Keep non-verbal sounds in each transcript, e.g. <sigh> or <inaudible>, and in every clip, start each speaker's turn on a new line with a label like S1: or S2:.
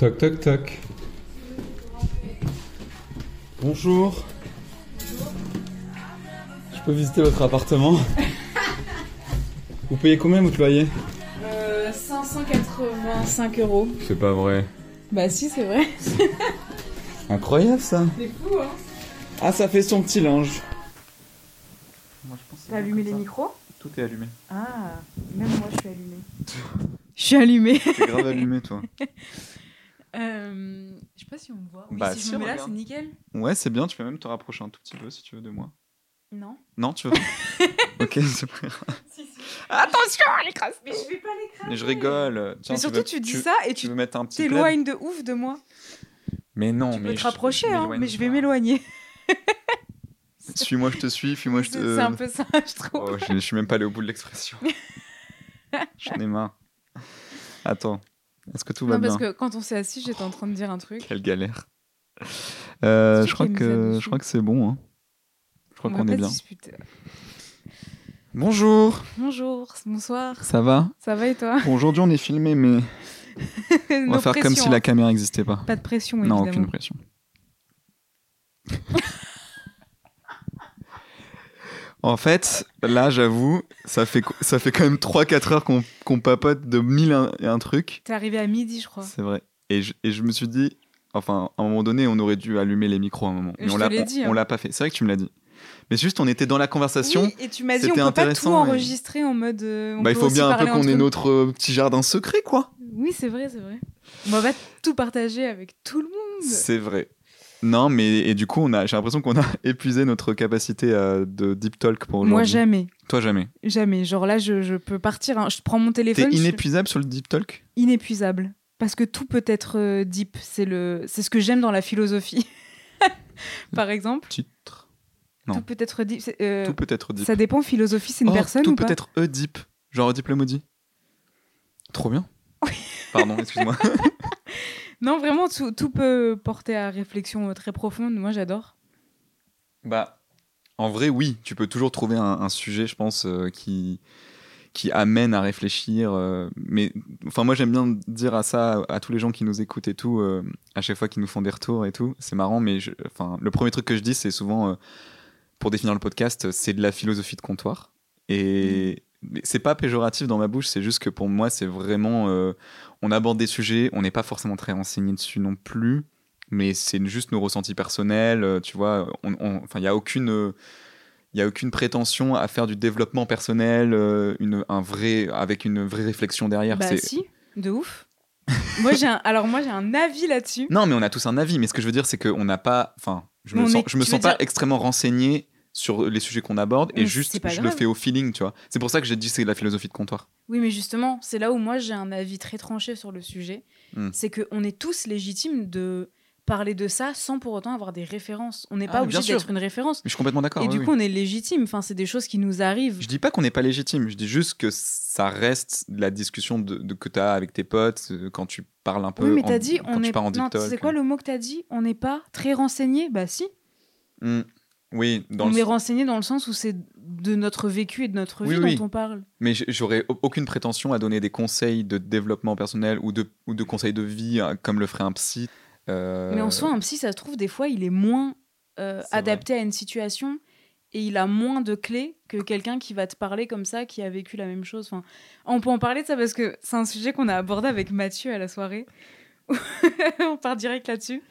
S1: Toc toc toc. Bonjour. Je peux visiter votre appartement <laughs> Vous payez combien votre loyer
S2: Euh, 585 euros.
S1: C'est pas vrai.
S2: Bah si, c'est vrai.
S1: Incroyable ça.
S2: C'est fou, hein.
S1: Ah, ça fait son petit linge.
S2: T'as allumé les micros?
S1: Tout est allumé.
S2: Ah, même moi je suis allumée. Je suis allumée.
S1: T'es grave allumé toi. <laughs>
S2: Euh, je sais pas si on me voit. Oui,
S1: Bah,
S2: si,
S1: si,
S2: je me mets là, c'est nickel.
S1: Ouais, c'est bien, tu peux même te rapprocher un tout petit peu si tu veux de moi.
S2: Non
S1: Non, tu veux <laughs> Ok, c'est pas grave.
S2: Si, si.
S1: Attention, elle écrase
S2: Mais je vais pas l'écraser.
S1: Mais je rigole. Tiens,
S2: Mais surtout,
S1: veux-
S2: tu dis ça et
S1: Tu
S2: t'éloignes de ouf de moi.
S1: Mais non,
S2: tu
S1: mais
S2: peux te rapprocher,
S1: je
S2: hein, mais je vais m'éloigner.
S1: Suis-moi, je te suis. Fuis-moi, je
S2: C'est
S1: te.
S2: c'est un peu ça, <laughs> je trouve.
S1: Oh, je, je suis même pas allé au bout de l'expression. <laughs> J'en ai marre. Attends, est-ce que tout va
S2: Non, parce
S1: bien
S2: que quand on s'est assis, j'étais en train de dire un truc.
S1: Quelle galère. Euh, je crois que je crois que c'est bon. Hein. Je crois
S2: On va
S1: qu'on
S2: pas
S1: est bien.
S2: se disputer.
S1: Bonjour,
S2: Bonjour, bonsoir.
S1: ça va
S2: Ça va et toi?
S1: Bon, Aujourd'hui, on est filmé, mais <laughs> on va faire comme si la caméra n'existait pas.
S2: Pas de pression,
S1: non,
S2: évidemment.
S1: aucune pression. <laughs> en fait, là, j'avoue, ça fait, ça fait quand même 3-4 heures qu'on qu'on papote de mille un- et un trucs.
S2: T'es arrivé à midi, je crois.
S1: C'est vrai. Et je, et je me suis dit, enfin, à un moment donné, on aurait dû allumer les micros à un moment.
S2: Je
S1: Mais on
S2: te
S1: l'a
S2: l'ai
S1: on-
S2: dit,
S1: on
S2: hein.
S1: l'a pas fait. C'est vrai que tu me l'as dit. Mais juste, on était dans la conversation.
S2: Oui, et tu m'as dit on peut pas tout
S1: et-
S2: enregistrer en mode. euh, on
S1: bah, il faut bien un peu qu'on ait notre euh, petit jardin secret, quoi.
S2: Oui, c'est vrai, c'est vrai. On va pas tout partager avec tout le monde.
S1: C'est vrai. Non, mais et du coup, on a, j'ai l'impression qu'on a <laughs> épuisé notre capacité euh, de deep talk pour aujourd'hui.
S2: Moi, jamais.
S1: Toi, jamais.
S2: Jamais. Genre là, je, je peux partir. hein. Je prends mon
S1: T'es
S2: téléphone. je
S1: inépuisable sur le deep talk?
S2: Inépuisable. Parce que tout peut être euh, deep. C'est le... c'est ce que j'aime dans la philosophie. <laughs> Par exemple,
S1: Titre. Non.
S2: tout peut être deep. C'est, euh,
S1: Tout peut être deep.
S2: Ça dépend, philosophie, c'est une
S1: Oh,
S2: personne
S1: Tout
S2: ou
S1: peut être E-deep. Genre Deep le maudit. Trop bien. Pardon, excuse-moi. <laughs>
S2: Non, vraiment, tout, tout peut porter à réflexion euh, très profonde. Moi, j'adore.
S1: Bah, en vrai, oui, tu peux toujours trouver un, un sujet, je pense, euh, qui, qui amène à réfléchir. euh, mais, enfin, moi, j'aime bien dire à ça, à tous les gens qui nous écoutent et tout, euh, à chaque fois qu'ils nous font des retours et tout. C'est marrant, mais je- enfin, le premier truc que je dis, c'est souvent, euh, pour définir le podcast, c'est de la philosophie de comptoir. Et mais c'est pas péjoratif dans ma bouche, c'est juste que pour moi, c'est vraiment. euh, on aborde des sujets, on n'est pas forcément très renseigné dessus non plus, mais c'est juste nos ressentis personnels, euh, tu vois. on- Enfin, il n'y a aucune. euh, il a aucune prétention à faire du développement personnel, une, un vrai, avec une vraie réflexion derrière.
S2: Bah,
S1: c'est-
S2: si, de ouf. moi, j'ai un... Alors, moi, j'ai un avis là-dessus.
S1: Non, mais on a tous un avis. Mais ce que je veux dire, c'est qu'on n'a pas. Enfin, je
S2: Mais
S1: me sens,
S2: est-
S1: je me sens pas
S2: dire-
S1: extrêmement renseigné sur les sujets qu'on aborde et juste je le fais au feeling, tu vois. C'est pour ça que j'ai dit c'est la philosophie de comptoir.
S2: Oui, mais justement, c'est là où moi j'ai un avis très tranché sur le sujet.
S1: Hmm.
S2: C'est qu'on est tous légitimes de parler de ça sans pour autant avoir des références. On n'est
S1: Ah,
S2: pas obligé d'être une référence.
S1: Mais je suis complètement d'accord.
S2: Et
S1: oui,
S2: du
S1: oui.
S2: coup, on est légitime. Enfin, c'est des choses qui nous arrivent.
S1: Je dis pas qu'on n'est pas légitime, je dis juste que ça reste la discussion de, de- que tu as avec tes potes euh, quand tu parles un peu.
S2: Oui, mais t'as dit, on est. c'est quoi le mot que t'as dit? On n'est pas très renseigné Bah si.
S1: Hmm. Oui, dans
S2: on
S1: le
S2: est renseigné dans le sens où c'est de notre vécu et de notre vie
S1: oui.
S2: dont on parle.
S1: Mais j'aurais au- aucune prétention à donner des conseils de développement personnel ou de, ou de conseils de vie euh, comme le ferait un psy. Euh,
S2: Mais en soi, un psy, ça se trouve, des fois, il est moins euh, adapté à une situation et il a moins de clés que quelqu'un qui va te parler comme ça, qui a vécu la même chose. Enfin, on peut en parler de ça parce que c'est un sujet qu'on a abordé avec Mathieu à la soirée. <laughs> on part direct là-dessus.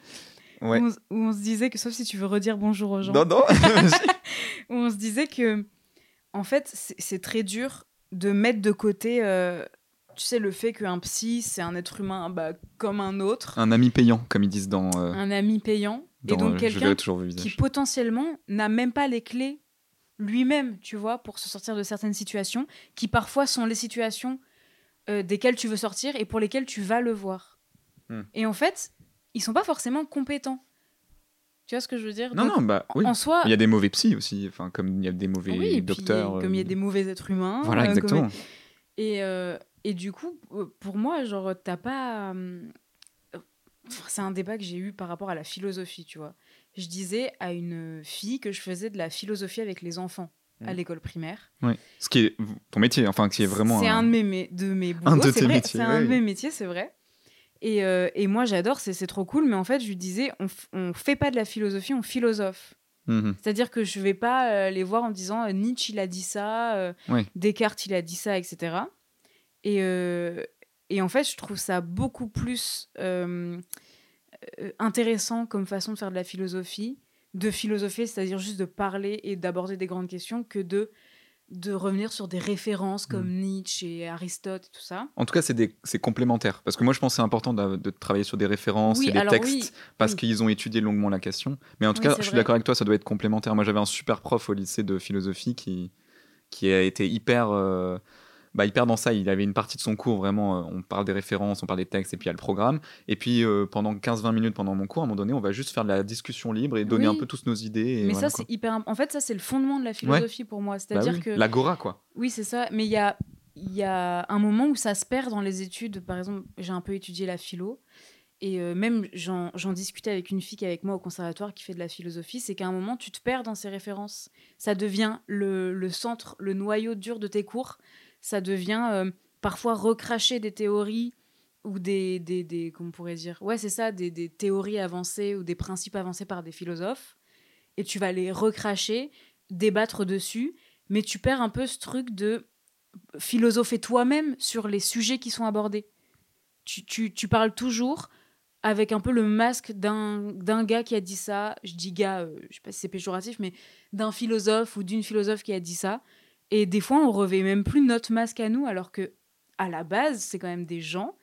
S1: Ouais.
S2: Où, on, s- où on se disait que, sauf si tu veux redire bonjour aux gens,
S1: Non, non. <laughs> <laughs>
S2: où on se disait que, en fait, c'est très dur de mettre de côté, euh, tu sais, le fait qu'un psy, c'est un être humain bah, comme un autre,
S1: un ami payant, comme ils disent dans. euh,
S2: un ami payant,
S1: dans,
S2: et donc
S1: euh,
S2: quelqu'un qui potentiellement n'a même pas les clés lui-même, tu vois, pour se sortir de certaines situations, qui parfois sont les situations euh, desquelles tu veux sortir et pour lesquelles tu vas le voir.
S1: Hmm.
S2: Et en fait, ils sont pas forcément compétents. Tu vois ce que je veux dire?
S1: Non,
S2: Donc,
S1: non, bah oui.
S2: En soi,
S1: Il y a des mauvais psys aussi, enfin, comme il y a des mauvais
S2: oui, puis,
S1: docteurs.
S2: comme il y a
S1: euh,
S2: des mauvais êtres humains.
S1: Voilà,
S2: euh, comme-
S1: exactement.
S2: Et, euh, et du coup, pour moi, genre, t'as pas. C'est un débat que j'ai eu par rapport à la philosophie, tu vois. Je disais à une fille que je faisais de la philosophie avec les enfants à
S1: Mhm.
S2: l'école primaire.
S1: Ouais. Ce qui est ton métier, enfin, qui est vraiment.
S2: C'est
S1: un-
S2: un de mes, de mes
S1: Un de tes
S2: vrai.
S1: métiers,
S2: C'est un de mes métiers, c'est vrai. Et, euh, et moi, j'adore, c'est trop cool. Mais en fait, je lui disais, on, on fait pas de la philosophie, on philosophe.
S1: Mhm.
S2: C'est-à-dire que je vais pas euh, les voir en disant euh, Nietzsche, il a dit ça, euh. Descartes, il a dit ça, etc. Et, et en fait, je trouve ça beaucoup plus intéressant comme façon de faire de la philosophie, de philosopher, c'est-à-dire juste de parler et d'aborder des grandes questions, que de, de revenir sur des références comme
S1: Mm.
S2: Nietzsche et Aristote et tout ça.
S1: En tout cas, c'est complémentaire. Parce que moi, je pense que c'est important de, de travailler sur des références
S2: Oui,
S1: et des textes
S2: oui,
S1: parce
S2: oui.
S1: qu'ils ont étudié longuement la question. Mais en tout cas, je suis d'accord avec toi, ça doit être complémentaire. Moi, j'avais un super prof au lycée de philosophie qui, qui a été hyper, euh, bah, hyper dans ça. Il avait une partie de son cours, vraiment, euh, on parle des références, on parle des textes, et puis il y a le programme. Et puis, euh, pendant 15-20 minutes pendant mon cours, à un moment donné, on va juste faire de la discussion libre et donner
S2: Oui.
S1: un peu tous nos idées. et
S2: Mais
S1: voilà,
S2: ça, c'est hyper. En fait, ça, c'est le fondement de la philosophie pour moi.
S1: Bah
S2: C'est-à-dire
S1: oui,
S2: que.
S1: L'agora, quoi.
S2: Oui, c'est ça. Mais il y a, il y a un moment où ça se perd dans les études. Par exemple, j'ai un peu étudié la philo. Et euh, même, j'en j'en discutais avec une fille qui est avec moi au conservatoire qui fait de la philosophie. C'est qu'à un moment, tu te perds dans ces références. Ça devient le, le centre, le noyau dur de tes cours. Ça devient euh, parfois recracher des théories ou des, des, des comment on pourrait dire ouais c'est ça des, des théories avancées ou des principes avancés par des philosophes et tu vas les recracher débattre dessus mais tu perds un peu ce truc de philosopher toi-même sur les sujets qui sont abordés. Tu, tu, tu parles toujours avec un peu le masque d'un gars qui a dit ça, je dis gars, euh, je sais pas si c'est péjoratif, mais d'un philosophe ou d'une philosophe qui a dit ça. Et des fois, on revêt même plus notre masque à nous, alors que à la base, c'est quand même des gens.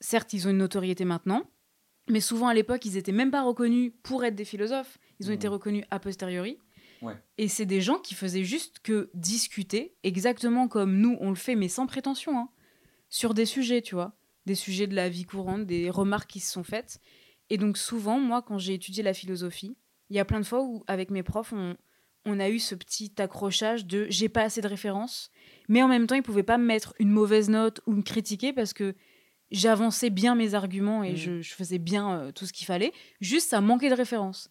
S2: Certes, ils ont une notoriété maintenant, mais souvent à l'époque, ils étaient même pas reconnus pour être des philosophes. Ils ont
S1: Mhm.
S2: été reconnus a posteriori.
S1: Ouais.
S2: Et c'est des gens qui faisaient juste que discuter, exactement comme nous on le fait, mais sans prétention, hein, sur des sujets, tu vois, des sujets de la vie courante, des remarques qui se sont faites. Et donc souvent, moi, quand j'ai étudié la philosophie, il y a plein de fois où, avec mes profs, on, on a eu ce petit accrochage de j'ai pas assez de références, mais en même temps, ils pouvaient pas me mettre une mauvaise note ou me critiquer parce que j'avançais bien mes arguments et
S1: Mhm.
S2: je, je faisais bien euh, tout ce qu'il fallait. Juste, ça manquait de références.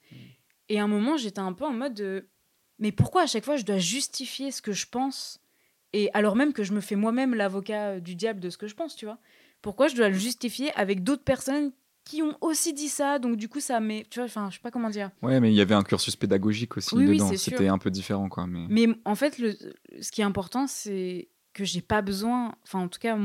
S2: Et à un moment, j'étais un peu en mode de, mais pourquoi à chaque fois je dois justifier ce que je pense? Et alors même que je me fais moi-même l'avocat euh, du diable de ce que je pense, tu vois Pourquoi je dois le justifier avec d'autres personnes qui ont aussi dit ça Donc du coup, ça met, tu vois, enfin, je sais pas comment dire.
S1: Ouais, mais il y avait un cursus pédagogique aussi
S2: Oui, oui,
S1: dedans.
S2: sûr.
S1: C'était un peu différent, quoi. Mais...
S2: Mais en fait, le, ce qui est important, c'est que j'ai pas besoin, enfin en tout cas,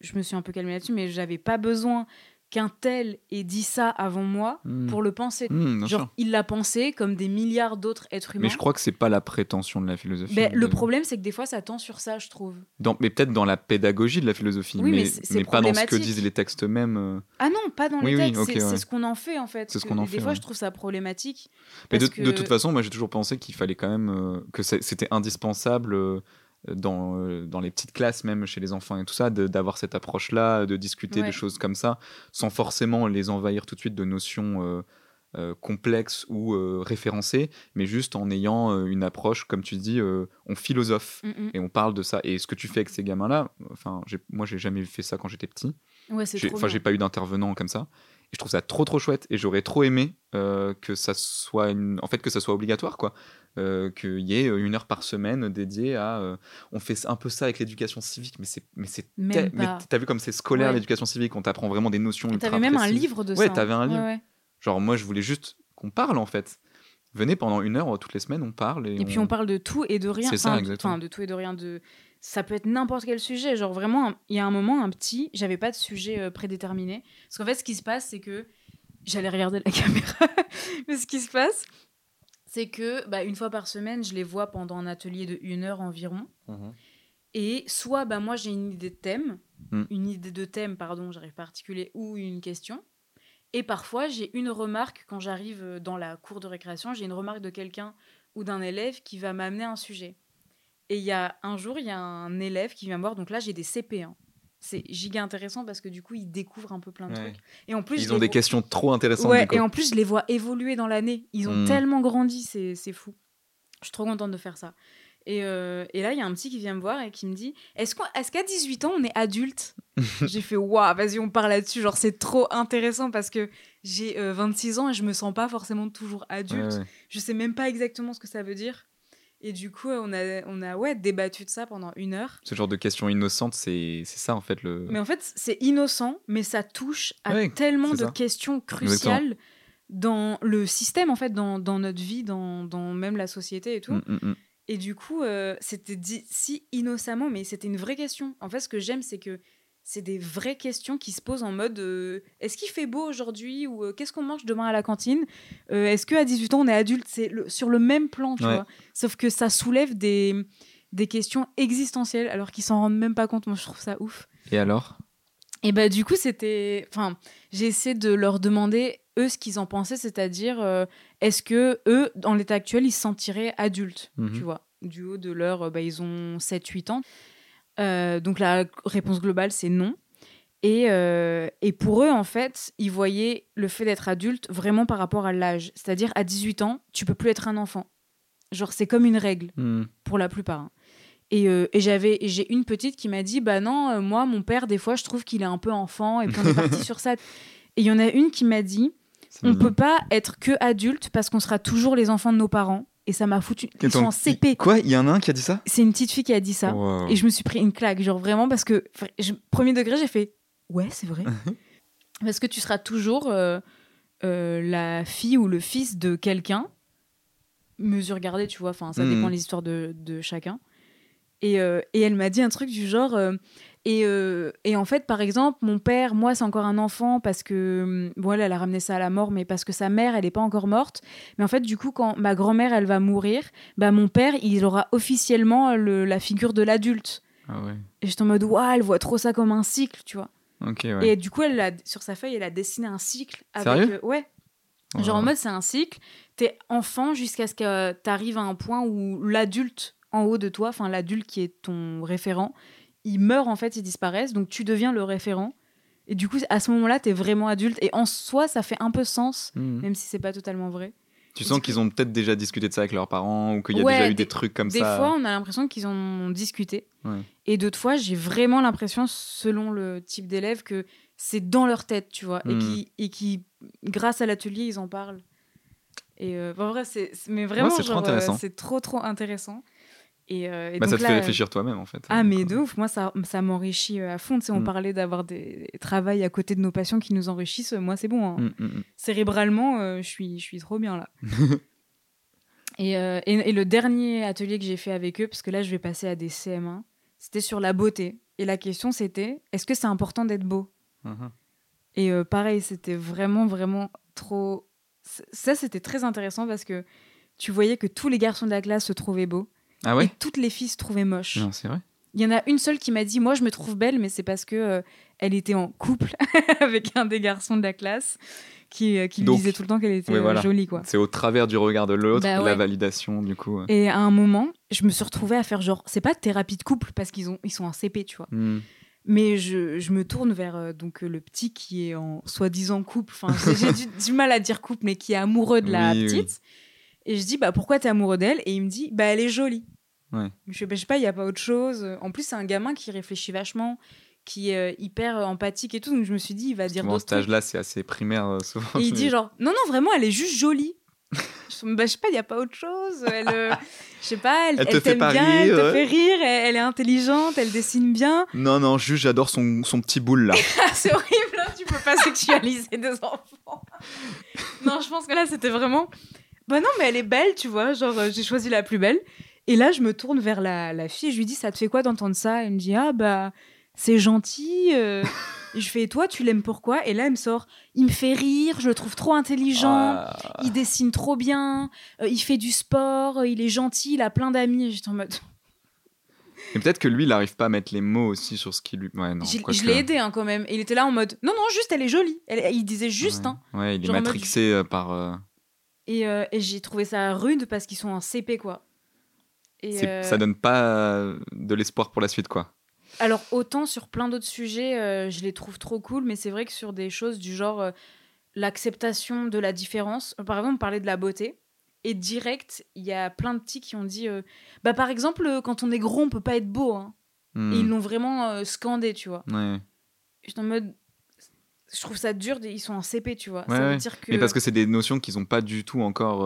S2: je me suis un peu calmée là-dessus, mais j'avais pas besoin qu'un tel ait dit ça avant moi
S1: Hmm.
S2: pour le penser.
S1: Hmm,
S2: Genre,
S1: sûr.
S2: il l'a pensé comme des milliards d'autres êtres humains.
S1: Mais je crois que c'est pas la prétention de la philosophie.
S2: Ben, le problème, c'est que des fois, ça tend sur ça, je trouve.
S1: Dans- mais peut-être dans la pédagogie de la philosophie,
S2: Oui, mais
S1: pas dans ce que disent les textes eux-mêmes. euh.
S2: Ah non, pas dans
S1: Oui,
S2: les
S1: oui,
S2: textes.
S1: ok,
S2: c'est
S1: ouais.
S2: ce qu'on en fait, en fait.
S1: C'est ce qu'on en
S2: des
S1: fait,
S2: fois,
S1: ouais.
S2: je trouve ça problématique.
S1: Mais de, toute façon, moi j'ai toujours pensé qu'il fallait quand même euh, que c'était indispensable euh, dans, euh, dans les petites classes, même chez les enfants et tout ça, d'avoir cette approche-là, de discuter
S2: Ouais.
S1: de choses comme ça, sans forcément les envahir tout de suite de notions euh, euh, complexes ou euh, référencées, mais juste en ayant une approche, comme tu dis, on philosophe.
S2: Mm, mm.
S1: Et on parle de ça. Et ce que tu fais avec ces gamins-là, enfin, moi, j'ai jamais fait ça quand j'étais petit.
S2: Ouais,
S1: Enfin, j'ai pas eu d'intervenant comme ça. Et je trouve ça trop trop chouette. Et j'aurais trop aimé euh, que ça soit une... en fait que ça soit obligatoire quoi. Euh, qu'il y ait une heure par semaine dédiée à. euh, on fait un peu ça avec l'éducation civique, mais c'est mais c'est t'as vu comme c'est scolaire
S2: Ouais.
S1: l'éducation civique. On t'apprend vraiment des notions. Ultra
S2: T'avais même un
S1: précises.
S2: livre de
S1: Ouais,
S2: ça. hein.
S1: t'avais un livre.
S2: Ouais, ouais.
S1: Genre moi je voulais juste qu'on parle en fait. Venez pendant une heure euh, toutes les semaines, on parle et,
S2: Et puis on parle de tout et de rien.
S1: C'est ça,
S2: Enfin,
S1: exactement.
S2: Enfin, de tout et de rien. De... Ça peut être n'importe quel sujet. Genre vraiment, il y a un moment, un petit, j'avais pas de sujet euh, prédéterminé. Parce qu'en fait, ce qui se passe, c'est que j'allais regarder la <laughs> caméra. Mais ce qui se passe, c'est que bah, une fois par semaine, je les vois pendant un atelier de une heure environ.
S1: Mhm.
S2: Et soit bah, moi j'ai une idée de thème,
S1: Mm.
S2: une idée de thème, pardon, j'arrive pas à articuler, ou une question. Et parfois j'ai une remarque quand j'arrive euh, dans la cour de récréation, j'ai une remarque de quelqu'un ou d'un élève qui va m'amener un sujet. Et il y a un jour, il y a un élève qui vient me voir, donc là j'ai des CP. hein. C'est giga intéressant parce que du coup ils découvrent un peu plein de
S1: Ouais.
S2: trucs. Et en plus,
S1: Ils ont des questions trop intéressantes.
S2: Ouais, et en plus, je les vois évoluer dans l'année. Ils ont
S1: Mm.
S2: tellement grandi, c'est c'est fou. Je suis trop contente de faire ça. Et, euh, et là, il y a un petit qui vient me voir et qui me dit Est-ce qu'à 18 ans, on est adulte? <laughs> J'ai fait Waouh, vas-y, on parle là-dessus. Genre, c'est trop intéressant parce que j'ai euh, 26 ans et je me sens pas forcément toujours
S1: Ouais,
S2: adulte.
S1: ouais.
S2: Je sais même pas exactement ce que ça veut dire. Et du coup, on a, on a ouais, débattu de ça pendant une heure.
S1: Ce genre de questions innocentes, c'est c'est ça en fait le.
S2: Mais en fait, c'est innocent, mais ça touche à
S1: Ouais,
S2: tellement de
S1: ça.
S2: questions cruciales dans le système, en fait, dans, dans notre vie, dans, dans même la société et tout.
S1: Mm, mm, mm.
S2: Et du coup, euh, c'était dit si innocemment, mais c'était une vraie question. En fait, ce que j'aime, c'est que c'est des vraies questions qui se posent en mode euh, est-ce qu'il fait beau aujourd'hui ou euh, qu'est-ce qu'on mange demain à la cantine? Euh, Est-ce qu'à 18 ans on est adulte? C'est le- sur le même plan, tu
S1: Ouais.
S2: vois. Sauf que ça soulève des, des questions existentielles alors qu'ils s'en rendent même pas compte. Moi, je trouve ça ouf.
S1: Et alors?
S2: Et bah du coup, c'était... Enfin, j'ai essayé de leur demander, eux, ce qu'ils en pensaient, c'est-à-dire, est-ce que eux, dans l'état actuel, ils se sentiraient adultes,
S1: Mhm.
S2: tu vois? Du haut de leur... bah, ils ont 7-8 ans. Euh, donc la réponse globale, c'est non. Et, euh, et pour eux, en fait, ils voyaient le fait d'être adulte vraiment par rapport à l'âge. C'est-à-dire, à 18 ans, tu peux plus être un enfant. Genre, c'est comme une règle
S1: Hmm.
S2: pour la plupart. hein. Et, euh, et j'avais, j'ai une petite qui m'a dit, bah non, moi, mon père, des fois, je trouve qu'il est un peu enfant, et puis on est <laughs> parti sur ça. Et il y en a une qui m'a dit, on
S1: mignon.
S2: peut pas être que adulte parce qu'on sera toujours les enfants de nos parents. Et ça m'a foutu. Ils
S1: Attends,
S2: sont en CP.
S1: Quoi Il y en a un qui a dit ça?
S2: C'est une petite fille qui a dit ça.
S1: Wow.
S2: Et je me suis pris une claque, genre vraiment, parce que, je- premier degré, j'ai fait, ouais, c'est vrai. <laughs> parce que tu seras toujours euh, euh, la fille ou le fils de quelqu'un. Mesure gardée, tu vois, enfin, ça
S1: Mhm.
S2: dépend les histoires de, de chacun. Et, euh, et elle m'a dit un truc du genre. Euh, et, euh, et en fait, par exemple, mon père, moi, c'est encore un enfant parce que. hum, Bon, elle, elle a ramené ça à la mort, mais parce que sa mère, elle n'est pas encore morte. Mais en fait, du coup, quand ma grand-mère, elle va mourir, bah, mon père, il aura officiellement le- la figure de l'adulte.
S1: Ah ouais.
S2: Et j'étais en mode, waouh, elle voit trop ça comme un cycle, tu vois.
S1: Ouais.
S2: Et du coup, elle a, sur sa feuille, elle a dessiné un cycle. Avec,
S1: Sérieux?
S2: euh, Ouais. Genre en mode, c'est un cycle. T'es enfant jusqu'à ce que t'arrives à un point où l'adulte en haut de toi, enfin l'adulte qui est ton référent, il meurt en fait, il disparaissent. Donc tu deviens le référent. Et du coup, à ce moment-là, t'es vraiment adulte. Et en soi, ça fait un peu sens,
S1: Hmm.
S2: même si c'est pas totalement vrai.
S1: Tu sens qu'ils ont peut-être déjà discuté de ça avec leurs parents ou qu'il y a
S2: Ouais,
S1: déjà eu
S2: des-
S1: des trucs comme
S2: Des
S1: ça.
S2: fois, on a l'impression qu'ils en ont discuté.
S1: Ouais.
S2: Et d'autres fois, j'ai vraiment l'impression, selon le type d'élève, que c'est dans leur tête, tu vois. Et qui, et qui, grâce à l'atelier, ils en parlent. Et euh, en vrai, c'est, mais vraiment,
S1: c'est trop
S2: euh, trop, trop intéressant. Et, euh, et
S1: Bah, ça
S2: donc
S1: te
S2: là,
S1: fait réfléchir toi-même en fait.
S2: Ah, mais
S1: Donc,
S2: de ouf, moi, ça, ça m'enrichit euh, à fond. Tu sais, on
S1: Mm.
S2: parlait d'avoir des travails à côté de nos passions qui nous enrichissent. Moi, c'est bon. hein.
S1: euh, hmm, hmm.
S2: Cérébralement, euh, je suis, je suis trop bien là. <laughs> et, euh, et, et le dernier atelier que j'ai fait avec eux, parce que là, je vais passer à des CM1, c'était sur la beauté. Et la question, c'était est-ce que c'est important d'être beau?
S1: Mhm.
S2: Et euh, pareil, c'était vraiment, vraiment trop. Ça, c'était très intéressant parce que tu voyais que tous les garçons de la classe se trouvaient beaux
S1: Ah
S2: et toutes les filles se trouvaient moches.
S1: Non, c'est vrai.
S2: Il y en a une seule qui m'a dit Moi, je me trouve belle, mais c'est parce que euh, elle était en couple <laughs> avec un des garçons de la classe qui, euh, qui lui
S1: Donc,
S2: disait tout le temps qu'elle était
S1: ouais,
S2: euh,
S1: voilà.
S2: jolie, quoi.
S1: C'est au travers du regard de l'autre,
S2: Bah
S1: la validation du coup.
S2: Et à un moment, je me suis retrouvée à faire genre, c'est pas thérapie de couple parce qu'ils ont, ils sont en CP, tu vois.
S1: Hmm.
S2: Mais je, je me tourne vers euh, donc euh, le petit qui est en soi-disant couple. Enfin, j'ai- du, du mal à dire couple, mais qui est amoureux de la
S1: Oui, oui.
S2: petite. Et je dis, bah pourquoi t'es amoureux d'elle? Et il me dit, bah elle est jolie.
S1: Ouais.
S2: Je bah, je sais pas, il y a pas autre chose. En plus, c'est un gamin qui réfléchit vachement, qui est euh, hyper empathique et tout. Donc je me suis dit, il va dire d'autres
S1: cet âge-là, c'est assez primaire euh, souvent.
S2: Et il dit genre, non, non, vraiment, elle est juste jolie. je, bah, je sais pas, il y a pas autre chose. Elle, euh, je sais pas, elle, t'aime bien, elle te fait rire, elle, elle est intelligente, elle dessine bien. <laughs>
S1: Non, non, juste j'adore son, son petit boule là. <laughs>
S2: Ah, c'est horrible, hein, tu peux pas sexualiser des enfants. non, je pense que là, c'était vraiment. Bah non, mais elle est belle, tu vois. Genre, euh, j'ai choisi la plus belle. Et là, je me tourne vers la, la fille et je lui dis Ça te fait quoi d'entendre ça? Elle me dit Ah, bah, c'est gentil. euh. Et je fais toi, tu l'aimes pourquoi Et là, elle me sort Il me fait rire, je le trouve trop intelligent.
S1: Ah.
S2: Il dessine trop bien, euh, il fait du sport, euh, il est gentil, il a plein d'amis. J'étais en mode. <laughs>
S1: Et peut-être que lui, il arrive pas à mettre les mots aussi sur ce qui lui. Ouais, non.
S2: Je l'ai aidé hein, quand même. Et il était là en mode Non, non, juste elle est jolie. Elle- il disait juste.
S1: Ouais.
S2: Hein.
S1: Ouais, il est
S2: mode-
S1: matrixé par. euh,
S2: Et, euh, et j'ai trouvé ça rude parce qu'ils sont en CP, quoi. Et, euh,
S1: Ça donne pas euh, de l'espoir pour la suite, quoi.
S2: Alors, autant sur plein d'autres sujets, euh, je les trouve trop cool, mais c'est vrai que sur des choses du genre euh, l'acceptation de la différence, par exemple, on parlait de la beauté. Et direct, il y a plein de petits qui ont dit Bah, par exemple, quand on est gros, on peut pas être beau. hein.
S1: Hmm.
S2: Et ils l'ont vraiment scandé, tu vois.
S1: Ouais.
S2: J'étais en mode. Je trouve ça dur, ils sont en CP, tu vois.
S1: Ouais,
S2: ça veut
S1: ouais.
S2: dire que.
S1: Mais parce que c'est des notions qu'ils ont pas du tout encore